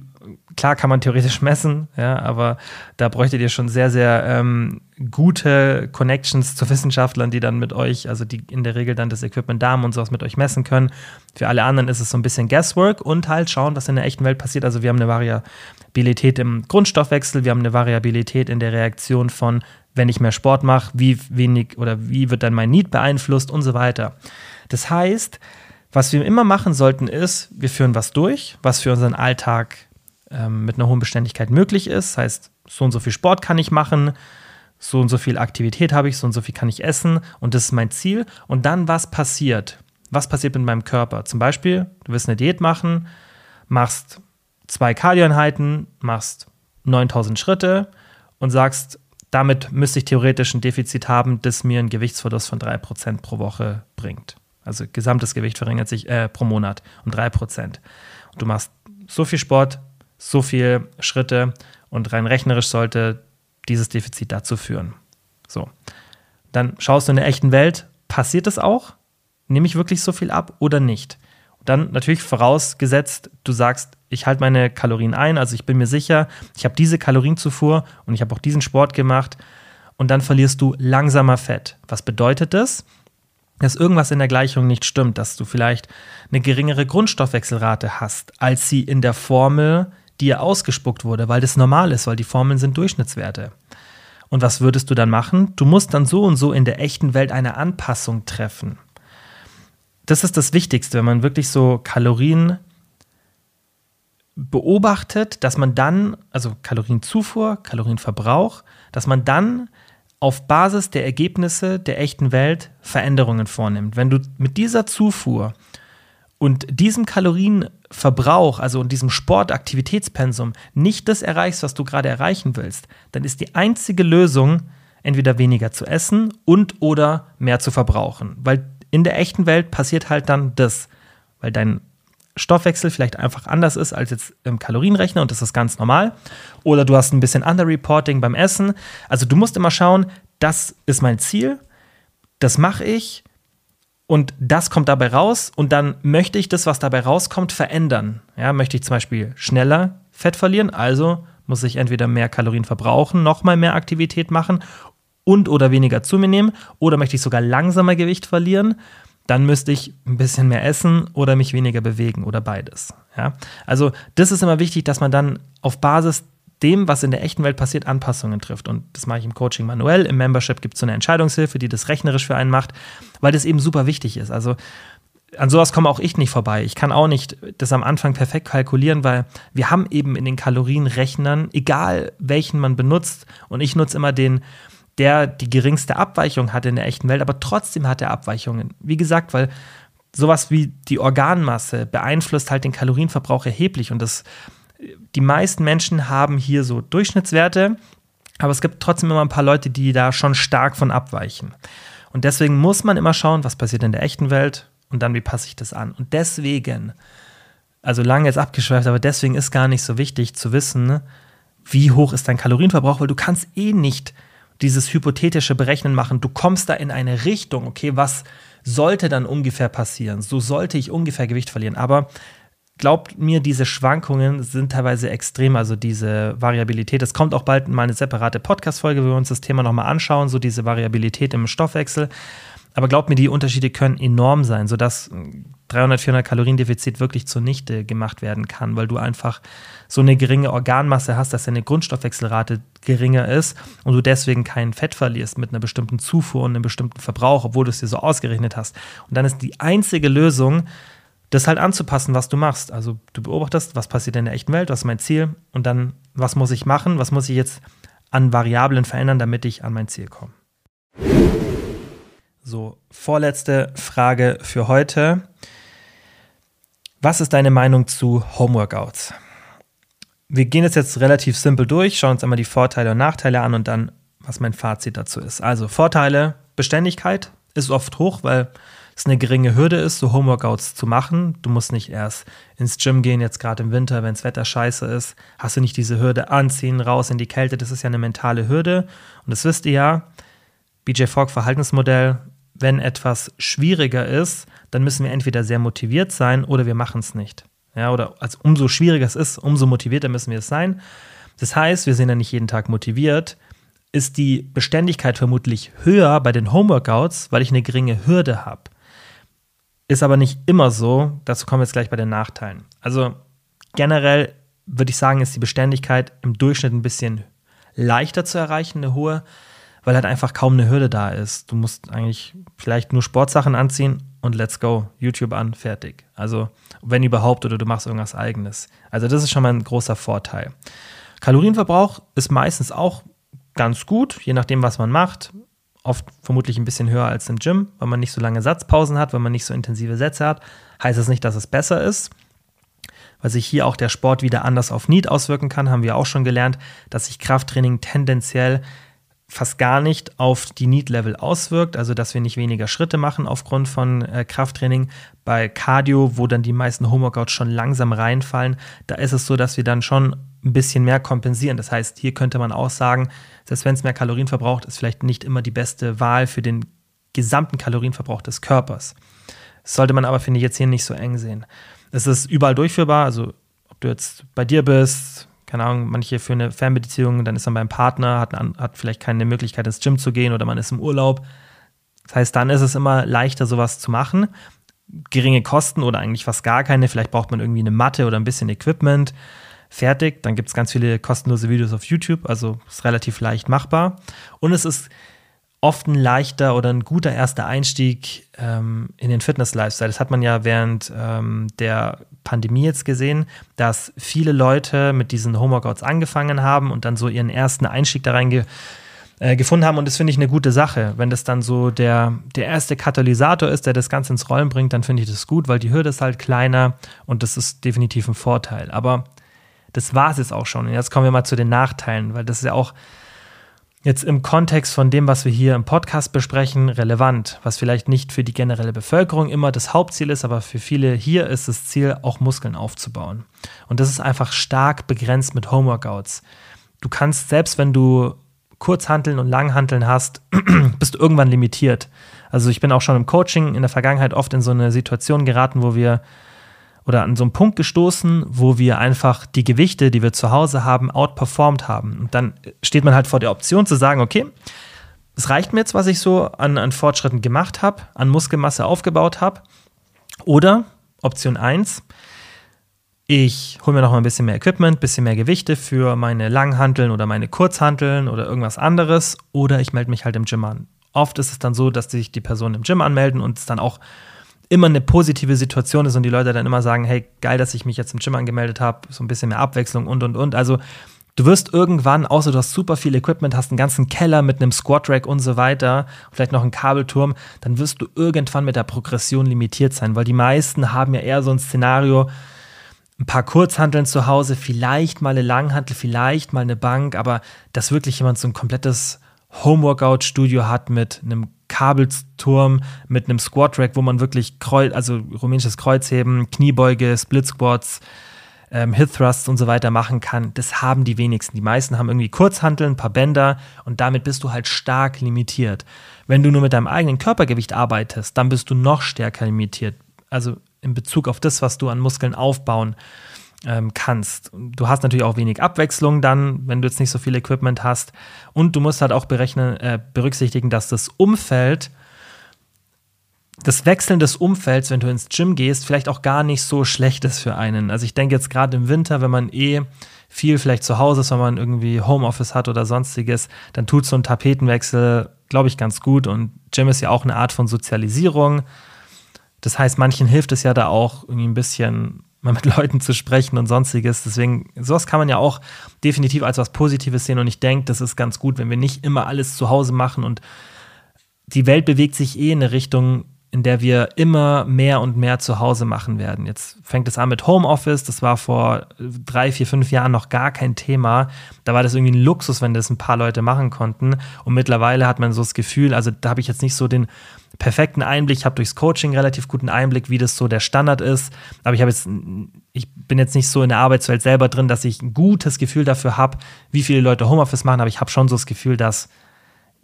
Speaker 1: klar kann man theoretisch messen, ja, aber da bräuchtet ihr schon sehr, sehr ähm, gute Connections zu Wissenschaftlern, die dann mit euch, also die in der Regel dann das Equipment da haben und sowas mit euch messen können. Für alle anderen ist es so ein bisschen Guesswork und halt schauen, was in der echten Welt passiert. Also wir haben eine Variabilität im Grundstoffwechsel, wir haben eine Variabilität in der Reaktion von, wenn ich mehr Sport mache, wie wenig oder wie wird dann mein Need beeinflusst und so weiter. Das heißt, was wir immer machen sollten, ist, wir führen was durch, was für unseren Alltag ähm, mit einer hohen Beständigkeit möglich ist. Das heißt, so und so viel Sport kann ich machen, so und so viel Aktivität habe ich, so und so viel kann ich essen und das ist mein Ziel. Und dann, was passiert? Was passiert mit meinem Körper? Zum Beispiel, du willst eine Diät machen, machst zwei Kardioeinheiten, machst 9000 Schritte und sagst, damit müsste ich theoretisch ein Defizit haben, das mir einen Gewichtsverlust von 3% pro Woche bringt. Also gesamtes Gewicht verringert sich äh, pro Monat um 3%. Und du machst so viel Sport, so viele Schritte und rein rechnerisch sollte dieses Defizit dazu führen. So. Dann schaust du in der echten Welt, passiert das auch? Nehme ich wirklich so viel ab oder nicht? Und dann natürlich vorausgesetzt, du sagst, ich halte meine Kalorien ein, also ich bin mir sicher, ich habe diese Kalorienzufuhr und ich habe auch diesen Sport gemacht und dann verlierst du langsamer Fett. Was bedeutet das? Dass irgendwas in der Gleichung nicht stimmt, dass du vielleicht eine geringere Grundstoffwechselrate hast, als sie in der Formel dir ausgespuckt wurde, weil das normal ist, weil die Formeln sind Durchschnittswerte. Und was würdest du dann machen? Du musst dann so und so in der echten Welt eine Anpassung treffen. Das ist das Wichtigste, wenn man wirklich so Kalorien beobachtet, dass man dann, also Kalorienzufuhr, Kalorienverbrauch, dass man dann auf Basis der Ergebnisse der echten Welt Veränderungen vornimmt. Wenn du mit dieser Zufuhr und diesem Kalorienverbrauch, also in diesem Sportaktivitätspensum, nicht das erreichst, was du gerade erreichen willst, dann ist die einzige Lösung, entweder weniger zu essen und oder mehr zu verbrauchen. Weil in der echten Welt passiert halt dann das, weil dein Stoffwechsel vielleicht einfach anders ist als jetzt im Kalorienrechner und das ist ganz normal. Oder du hast ein bisschen Underreporting beim Essen. Also du musst immer schauen, das ist mein Ziel, das mache ich und das kommt dabei raus und dann möchte ich das, was dabei rauskommt, verändern. Ja, möchte ich zum Beispiel schneller Fett verlieren, also muss ich entweder mehr Kalorien verbrauchen, nochmal mehr Aktivität machen und oder weniger zu mir nehmen oder möchte ich sogar langsamer Gewicht verlieren, dann müsste ich ein bisschen mehr essen oder mich weniger bewegen oder beides. Ja? Also das ist immer wichtig, dass man dann auf Basis dem, was in der echten Welt passiert, Anpassungen trifft. Und das mache ich im Coaching manuell. Im Membership gibt es so eine Entscheidungshilfe, die das rechnerisch für einen macht, weil das eben super wichtig ist. Also an sowas komme auch ich nicht vorbei. Ich kann auch nicht das am Anfang perfekt kalkulieren, weil wir haben eben in den Kalorienrechnern, egal welchen man benutzt, und ich nutze immer den, der die geringste Abweichung hat in der echten Welt, aber trotzdem hat er Abweichungen. Wie gesagt, weil sowas wie die Organmasse beeinflusst halt den Kalorienverbrauch erheblich und das die meisten Menschen haben hier so Durchschnittswerte, aber es gibt trotzdem immer ein paar Leute, die da schon stark von abweichen. Und deswegen muss man immer schauen, was passiert in der echten Welt und dann, wie passe ich das an. Und deswegen, also lange jetzt abgeschweift, aber deswegen ist gar nicht so wichtig zu wissen, wie hoch ist dein Kalorienverbrauch, weil du kannst eh nicht dieses hypothetische Berechnen machen. Du kommst da in eine Richtung, okay, was sollte dann ungefähr passieren? So sollte ich ungefähr Gewicht verlieren. Aber glaubt mir, diese Schwankungen sind teilweise extrem, also diese Variabilität. Es kommt auch bald mal eine separate Podcast-Folge, wo wir uns das Thema nochmal anschauen, so diese Variabilität im Stoffwechsel. Aber glaubt mir, die Unterschiede können enorm sein, sodass 300, 400 Kaloriendefizit wirklich zunichte gemacht werden kann, weil du einfach so eine geringe Organmasse hast, dass deine Grundstoffwechselrate geringer ist und du deswegen kein Fett verlierst mit einer bestimmten Zufuhr und einem bestimmten Verbrauch, obwohl du es dir so ausgerechnet hast. Und dann ist die einzige Lösung, das halt anzupassen, was du machst. Also du beobachtest, was passiert in der echten Welt, was ist mein Ziel und dann, was muss ich machen, was muss ich jetzt an Variablen verändern, damit ich an mein Ziel komme. So, vorletzte Frage für heute. Was ist deine Meinung zu Homeworkouts? Wir gehen jetzt, jetzt relativ simpel durch, schauen uns einmal die Vorteile und Nachteile an und dann, was mein Fazit dazu ist. Also Vorteile, Beständigkeit ist oft hoch, weil es eine geringe Hürde ist, so Homeworkouts zu machen. Du musst nicht erst ins Gym gehen, jetzt gerade im Winter, wenn das Wetter scheiße ist, hast du nicht diese Hürde anziehen, raus in die Kälte. Das ist ja eine mentale Hürde. Und das wisst ihr ja. BJ Fogg Verhaltensmodell, wenn etwas schwieriger ist, dann müssen wir entweder sehr motiviert sein oder wir machen es nicht. Ja, oder als umso schwieriger es ist, umso motivierter müssen wir es sein. Das heißt, wir sind ja nicht jeden Tag motiviert. Ist die Beständigkeit vermutlich höher bei den Homeworkouts, weil ich eine geringe Hürde habe. Ist aber nicht immer so. Dazu kommen wir jetzt gleich bei den Nachteilen. Also generell würde ich sagen, ist die Beständigkeit im Durchschnitt ein bisschen leichter zu erreichen, eine hohe, weil halt einfach kaum eine Hürde da ist. Du musst eigentlich vielleicht nur Sportsachen anziehen und let's go, YouTube an, fertig. Also wenn überhaupt oder du machst irgendwas eigenes. Also das ist schon mal ein großer Vorteil. Kalorienverbrauch ist meistens auch ganz gut, je nachdem, was man macht oft vermutlich ein bisschen höher als im Gym, weil man nicht so lange Satzpausen hat, weil man nicht so intensive Sätze hat. Heißt das nicht, dass es besser ist. weil sich hier auch der Sport wieder anders auf Need auswirken kann, haben wir auch schon gelernt, dass sich Krafttraining tendenziell fast gar nicht auf die Need-Level auswirkt, also dass wir nicht weniger Schritte machen aufgrund von äh, Krafttraining. Bei Cardio, wo dann die meisten Homeworkouts schon langsam reinfallen, da ist es so, dass wir dann schon ein bisschen mehr kompensieren. Das heißt, hier könnte man auch sagen, selbst wenn es mehr Kalorien verbraucht, ist vielleicht nicht immer die beste Wahl für den gesamten Kalorienverbrauch des Körpers. Das sollte man aber, finde ich, jetzt hier nicht so eng sehen. Es ist überall durchführbar, also ob du jetzt bei dir bist, keine Ahnung, manche für eine Fernbeziehung, dann ist man beim Partner, hat, hat vielleicht keine Möglichkeit ins Gym zu gehen oder man ist im Urlaub. Das heißt, dann ist es immer leichter, sowas zu machen. Geringe Kosten oder eigentlich fast gar keine. Vielleicht braucht man irgendwie eine Matte oder ein bisschen Equipment. Fertig. Dann gibt es ganz viele kostenlose Videos auf YouTube. Also ist relativ leicht machbar. Und es ist oft ein leichter oder ein guter erster Einstieg ähm, in den Fitness-Lifestyle. Das hat man ja während ähm, der Pandemie jetzt gesehen, dass viele Leute mit diesen Homeworkouts angefangen haben und dann so ihren ersten Einstieg da rein ge äh, gefunden haben. Und das finde ich eine gute Sache. Wenn das dann so der, der erste Katalysator ist, der das Ganze ins Rollen bringt, dann finde ich das gut, weil die Hürde ist halt kleiner und das ist definitiv ein Vorteil. Aber das war es jetzt auch schon. Und jetzt kommen wir mal zu den Nachteilen, weil das ist ja auch jetzt im Kontext von dem, was wir hier im Podcast besprechen, relevant, was vielleicht nicht für die generelle Bevölkerung immer das Hauptziel ist, aber für viele hier ist das Ziel, auch Muskeln aufzubauen. Und das ist einfach stark begrenzt mit Homeworkouts. Du kannst, selbst wenn du Kurzhanteln und Langhanteln hast, bist du irgendwann limitiert. Also ich bin auch schon im Coaching in der Vergangenheit oft in so eine Situation geraten, wo wir oder an so einen Punkt gestoßen, wo wir einfach die Gewichte, die wir zu Hause haben, outperformed haben. Und dann steht man halt vor der Option zu sagen, okay, es reicht mir jetzt, was ich so an, an Fortschritten gemacht habe, an Muskelmasse aufgebaut habe. Oder Option 1, ich hole mir noch mal ein bisschen mehr Equipment, ein bisschen mehr Gewichte für meine Langhanteln oder meine Kurzhanteln oder irgendwas anderes. Oder ich melde mich halt im Gym an. Oft ist es dann so, dass sich die Personen im Gym anmelden und es dann auch immer eine positive Situation ist und die Leute dann immer sagen, hey, geil, dass ich mich jetzt im Gym angemeldet habe, so ein bisschen mehr Abwechslung und und und. Also du wirst irgendwann, außer du hast super viel Equipment, hast einen ganzen Keller mit einem Squat Rack und so weiter, vielleicht noch einen Kabelturm, dann wirst du irgendwann mit der Progression limitiert sein, weil die meisten haben ja eher so ein Szenario, ein paar Kurzhanteln zu Hause, vielleicht mal eine Langhantel, vielleicht mal eine Bank, aber dass wirklich jemand so ein komplettes Homeworkout-Studio hat mit einem Kabelturm mit einem Squat Rack, wo man wirklich Kreuz, also rumänisches Kreuzheben, Kniebeuge, Split Squats, ähm, Hip Thrusts und so weiter machen kann. Das haben die wenigsten. Die meisten haben irgendwie Kurzhanteln, ein paar Bänder und damit bist du halt stark limitiert. Wenn du nur mit deinem eigenen Körpergewicht arbeitest, dann bist du noch stärker limitiert. Also in Bezug auf das, was du an Muskeln aufbauen ähm, kannst. Du hast natürlich auch wenig Abwechslung dann, wenn du jetzt nicht so viel Equipment hast. Und du musst halt auch berechnen, äh, berücksichtigen, dass das Umfeld, das Wechseln des Umfelds, wenn du ins Gym gehst, vielleicht auch gar nicht so schlecht ist für einen. Also ich denke jetzt gerade im Winter, wenn man eh viel vielleicht zu Hause ist, wenn man irgendwie Homeoffice hat oder sonstiges, dann tut so ein Tapetenwechsel, glaube ich, ganz gut. Und Gym ist ja auch eine Art von Sozialisierung. Das heißt, manchen hilft es ja da auch irgendwie ein bisschen mal mit Leuten zu sprechen und sonstiges. Deswegen, sowas kann man ja auch definitiv als was Positives sehen. Und ich denke, das ist ganz gut, wenn wir nicht immer alles zu Hause machen und die Welt bewegt sich eh in eine Richtung, in der wir immer mehr und mehr zu Hause machen werden. Jetzt fängt es an mit Homeoffice. Das war vor drei, vier, fünf Jahren noch gar kein Thema. Da war das irgendwie ein Luxus, wenn das ein paar Leute machen konnten. Und mittlerweile hat man so das Gefühl, also da habe ich jetzt nicht so den perfekten Einblick. Ich habe durchs Coaching relativ guten Einblick, wie das so der Standard ist. Aber ich habe jetzt, ich bin jetzt nicht so in der Arbeitswelt selber drin, dass ich ein gutes Gefühl dafür habe, wie viele Leute Homeoffice machen. Aber ich habe schon so das Gefühl, dass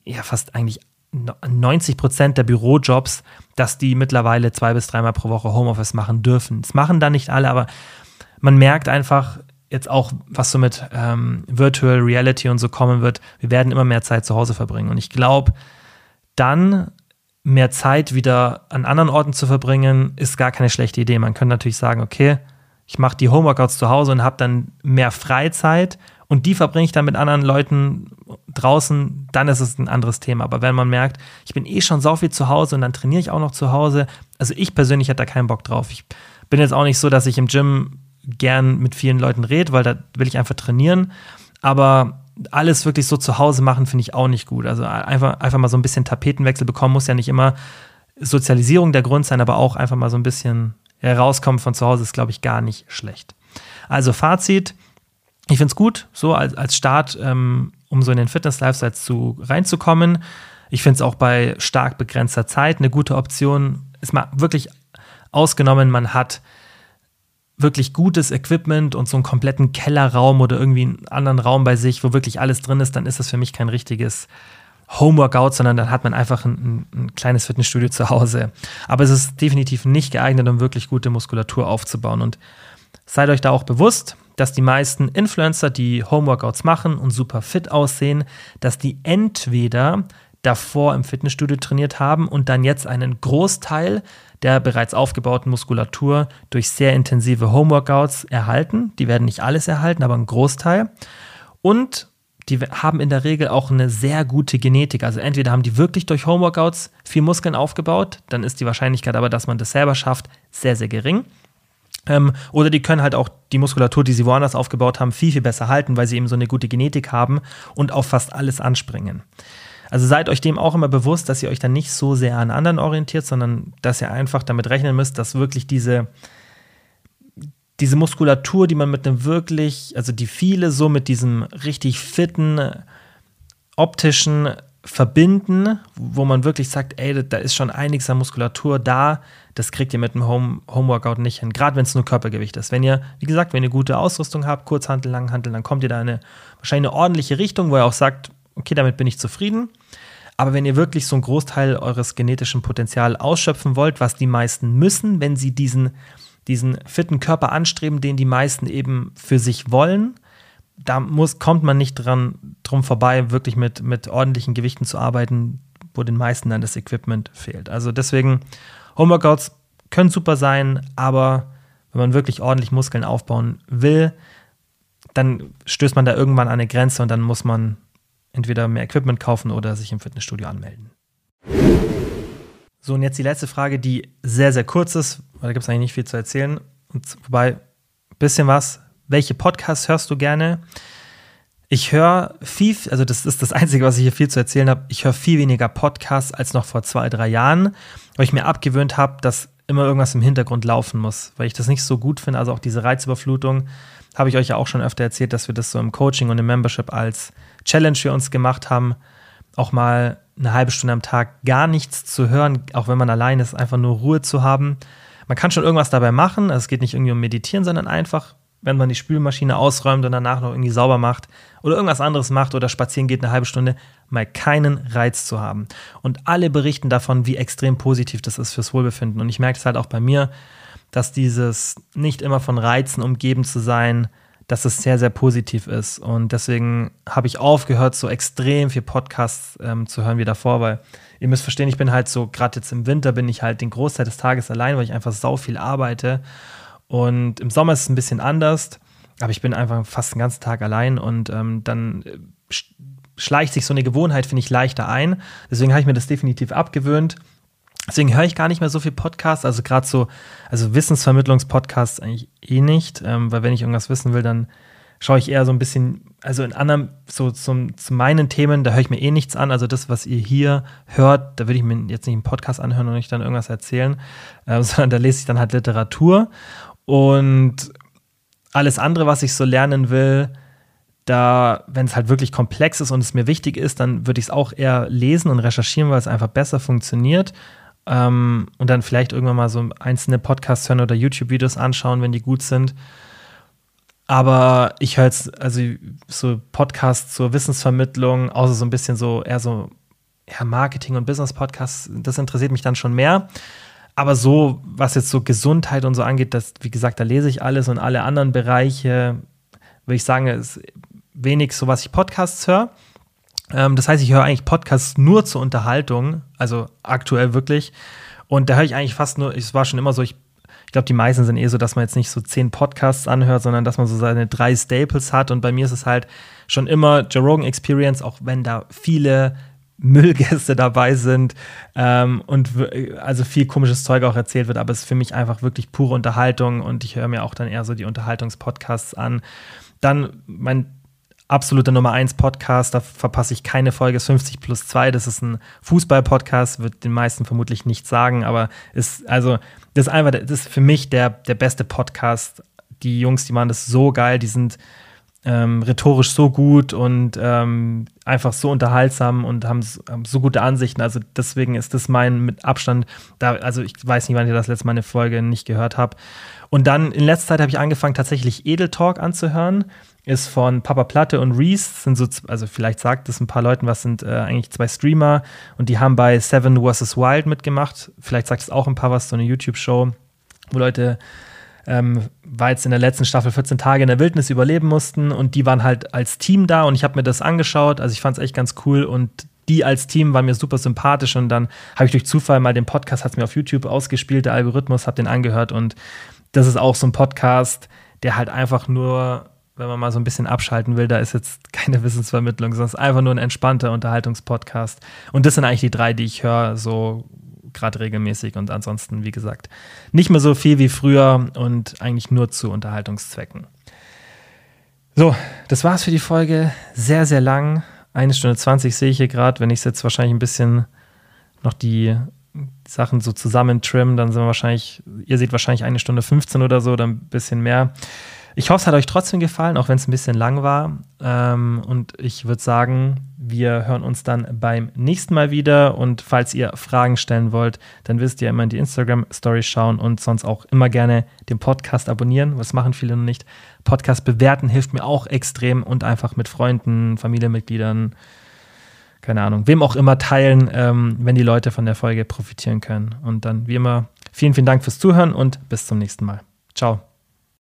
Speaker 1: ja fast eigentlich 90 Prozent der Bürojobs, dass die mittlerweile zwei bis dreimal pro Woche Homeoffice machen dürfen. Das machen da nicht alle, aber man merkt einfach jetzt auch, was so mit ähm, Virtual Reality und so kommen wird. Wir werden immer mehr Zeit zu Hause verbringen. Und ich glaube, dann mehr Zeit wieder an anderen Orten zu verbringen, ist gar keine schlechte Idee. Man könnte natürlich sagen, okay, ich mache die Homeworkouts zu Hause und habe dann mehr Freizeit und die verbringe ich dann mit anderen Leuten draußen, dann ist es ein anderes Thema. Aber wenn man merkt, ich bin eh schon so viel zu Hause und dann trainiere ich auch noch zu Hause, also ich persönlich hätte da keinen Bock drauf. Ich bin jetzt auch nicht so, dass ich im Gym gern mit vielen Leuten rede, weil da will ich einfach trainieren. Aber alles wirklich so zu Hause machen, finde ich auch nicht gut. Also einfach, einfach mal so ein bisschen Tapetenwechsel bekommen, muss ja nicht immer Sozialisierung der Grund sein, aber auch einfach mal so ein bisschen herauskommen von zu Hause ist, glaube ich, gar nicht schlecht. Also Fazit, ich finde es gut, so als, als Start, ähm, um so in den Fitness-Lifestyle zu, reinzukommen. Ich finde es auch bei stark begrenzter Zeit eine gute Option. Ist mal wirklich ausgenommen, man hat wirklich gutes Equipment und so einen kompletten Kellerraum oder irgendwie einen anderen Raum bei sich, wo wirklich alles drin ist, dann ist das für mich kein richtiges Homeworkout, sondern dann hat man einfach ein, ein, kleines Fitnessstudio zu Hause. Aber es ist definitiv nicht geeignet, um wirklich gute Muskulatur aufzubauen. Und seid euch da auch bewusst, dass die meisten Influencer, die Homeworkouts machen und super fit aussehen, dass die entweder davor im Fitnessstudio trainiert haben und dann jetzt einen Großteil der bereits aufgebauten Muskulatur durch sehr intensive Homeworkouts erhalten. Die werden nicht alles erhalten, aber einen Großteil. Und die haben in der Regel auch eine sehr gute Genetik. Also entweder haben die wirklich durch Homeworkouts viel Muskeln aufgebaut, dann ist die Wahrscheinlichkeit aber, dass man das selber schafft, sehr, sehr gering. Ähm, oder die können halt auch die Muskulatur, die sie woanders aufgebaut haben, viel, viel besser halten, weil sie eben so eine gute Genetik haben und auf fast alles anspringen. Also seid euch dem auch immer bewusst, dass ihr euch dann nicht so sehr an anderen orientiert, sondern dass ihr einfach damit rechnen müsst, dass wirklich diese, diese Muskulatur, die man mit einem wirklich, also die viele so mit diesem richtig fitten, optischen verbinden, wo man wirklich sagt, ey, da ist schon einiges an Muskulatur da, das kriegt ihr mit einem Home, Homeworkout nicht hin, gerade wenn es nur Körpergewicht ist. Wenn ihr, wie gesagt, wenn ihr gute Ausrüstung habt, Kurzhantel, Langhantel, dann kommt ihr da in eine wahrscheinlich eine ordentliche Richtung, wo ihr auch sagt, okay, damit bin ich zufrieden. Aber wenn ihr wirklich so einen Großteil eures genetischen Potenzials ausschöpfen wollt, was die meisten müssen, wenn sie diesen, diesen fitten Körper anstreben, den die meisten eben für sich wollen, da muss, kommt man nicht dran, drum vorbei, wirklich mit, mit ordentlichen Gewichten zu arbeiten, wo den meisten dann das Equipment fehlt. Also deswegen, Homeworkouts können super sein, aber wenn man wirklich ordentlich Muskeln aufbauen will, dann stößt man da irgendwann an eine Grenze und dann muss man entweder mehr Equipment kaufen oder sich im Fitnessstudio anmelden. So, und jetzt die letzte Frage, die sehr, sehr kurz ist, weil da gibt es eigentlich nicht viel zu erzählen. Und wobei, bisschen was. Welche Podcasts hörst du gerne? Ich höre viel, also das ist das Einzige, was ich hier viel zu erzählen habe. Ich höre viel weniger Podcasts als noch vor zwei, drei Jahren, weil ich mir abgewöhnt habe, dass immer irgendwas im Hintergrund laufen muss, weil ich das nicht so gut finde. Also auch diese Reizüberflutung habe ich euch ja auch schon öfter erzählt, dass wir das so im Coaching und im Membership als Challenge für uns gemacht haben, auch mal eine halbe Stunde am Tag gar nichts zu hören, auch wenn man allein ist, einfach nur Ruhe zu haben. Man kann schon irgendwas dabei machen, also es geht nicht irgendwie um Meditieren, sondern einfach, wenn man die Spülmaschine ausräumt und danach noch irgendwie sauber macht oder irgendwas anderes macht oder spazieren geht eine halbe Stunde, mal keinen Reiz zu haben. Und alle berichten davon, wie extrem positiv das ist fürs Wohlbefinden. Und ich merke es halt auch bei mir, dass dieses nicht immer von Reizen umgeben zu sein, dass es sehr, sehr positiv ist. Und deswegen habe ich aufgehört, so extrem viel Podcasts ähm, zu hören wie davor, weil ihr müsst verstehen, ich bin halt so, gerade jetzt im Winter bin ich halt den Großteil des Tages allein, weil ich einfach sau viel arbeite. Und im Sommer ist es ein bisschen anders, aber ich bin einfach fast den ganzen Tag allein und ähm, dann äh, schleicht sich so eine Gewohnheit, finde ich, leichter ein. Deswegen habe ich mir das definitiv abgewöhnt Deswegen höre ich gar nicht mehr so viel Podcasts, also gerade so, also Wissensvermittlungspodcasts eigentlich eh nicht, ähm, weil wenn ich irgendwas wissen will, dann schaue ich eher so ein bisschen, also in anderen, so zum, zu meinen Themen, da höre ich mir eh nichts an. Also das, was ihr hier hört, da würde ich mir jetzt nicht einen Podcast anhören und nicht dann irgendwas erzählen, äh, sondern da lese ich dann halt Literatur. Und alles andere, was ich so lernen will, da, wenn es halt wirklich komplex ist und es mir wichtig ist, dann würde ich es auch eher lesen und recherchieren, weil es einfach besser funktioniert. Ähm, und dann vielleicht irgendwann mal so einzelne Podcasts hören oder YouTube-Videos anschauen, wenn die gut sind. Aber ich höre jetzt, also so Podcasts zur Wissensvermittlung, außer so ein bisschen so eher so ja, Marketing- und Business-Podcasts, das interessiert mich dann schon mehr. Aber so, was jetzt so Gesundheit und so angeht, das, wie gesagt, da lese ich alles und alle anderen Bereiche, würde ich sagen, ist wenig so, was ich Podcasts höre. Ähm, das heißt, ich höre eigentlich Podcasts nur zur Unterhaltung, also aktuell wirklich. Und da höre ich eigentlich fast nur, es war schon immer so, ich, ich glaube, die meisten sind eh so, dass man jetzt nicht so zehn Podcasts anhört, sondern dass man so seine drei Staples hat. Und bei mir ist es halt schon immer Joe Rogan Experience, auch wenn da viele Müllgäste dabei sind ähm, und also viel komisches Zeug auch erzählt wird, aber es ist für mich einfach wirklich pure Unterhaltung und ich höre mir auch dann eher so die Unterhaltungspodcasts an. Dann mein absoluter Nummer 1 Podcast, da verpasse ich keine Folge, ist 50 plus 2, das ist ein Fußball-Podcast, wird den meisten vermutlich nichts sagen, aber ist, also, das ist einfach, das ist für mich der, der beste Podcast die Jungs, die machen das so geil, die sind ähm, rhetorisch so gut und ähm, einfach so unterhaltsam und haben, haben, so gute Ansichten. Also deswegen ist das mein mit Abstand, da, also ich weiß nicht, wann ich das letzte Mal eine Folge nicht gehört habe. Und dann in letzter Zeit habe ich angefangen, tatsächlich Edel Talk anzuhören. Ist von Papa Platte und Reese. Sind so, also vielleicht sagt es ein paar Leuten, was sind äh, eigentlich zwei Streamer und die haben bei Seven vs. Wild mitgemacht. Vielleicht sagt es auch ein paar was, so eine YouTube-Show, wo Leute ähm, war jetzt in der letzten Staffel 14 Tage in der Wildnis überleben mussten und die waren halt als Team da und ich habe mir das angeschaut. Also ich fand es echt ganz cool und die als Team waren mir super sympathisch und dann habe ich durch Zufall mal den Podcast, hat mir auf YouTube ausgespielt, der Algorithmus, habe den angehört und das ist auch so ein Podcast, der halt einfach nur, wenn man mal so ein bisschen abschalten will, da ist jetzt keine Wissensvermittlung, ist einfach nur ein entspannter Unterhaltungspodcast. Und das sind eigentlich die drei, die ich höre, so gerade regelmäßig und ansonsten, wie gesagt, nicht mehr so viel wie früher und eigentlich nur zu Unterhaltungszwecken. So, das war's für die Folge. Sehr, sehr lang. Eine Stunde 20 sehe ich hier gerade. Wenn ich jetzt wahrscheinlich ein bisschen noch die Sachen so zusammen trimmen, dann sind wir wahrscheinlich, ihr seht wahrscheinlich eine Stunde 15 oder so oder ein bisschen mehr. Ich hoffe, es hat euch trotzdem gefallen, auch wenn es ein bisschen lang war. Ähm, und ich würde sagen, wir hören uns dann beim nächsten Mal wieder. Und falls ihr Fragen stellen wollt, dann wisst ihr immer in die Instagram-Story schauen und sonst auch immer gerne den Podcast abonnieren. Was machen viele noch nicht? Podcast bewerten hilft mir auch extrem und einfach mit Freunden, Familienmitgliedern, keine Ahnung, wem auch immer teilen, ähm, wenn die Leute von der Folge profitieren können. Und dann, wie immer, vielen, vielen Dank fürs Zuhören und bis zum nächsten Mal. Ciao.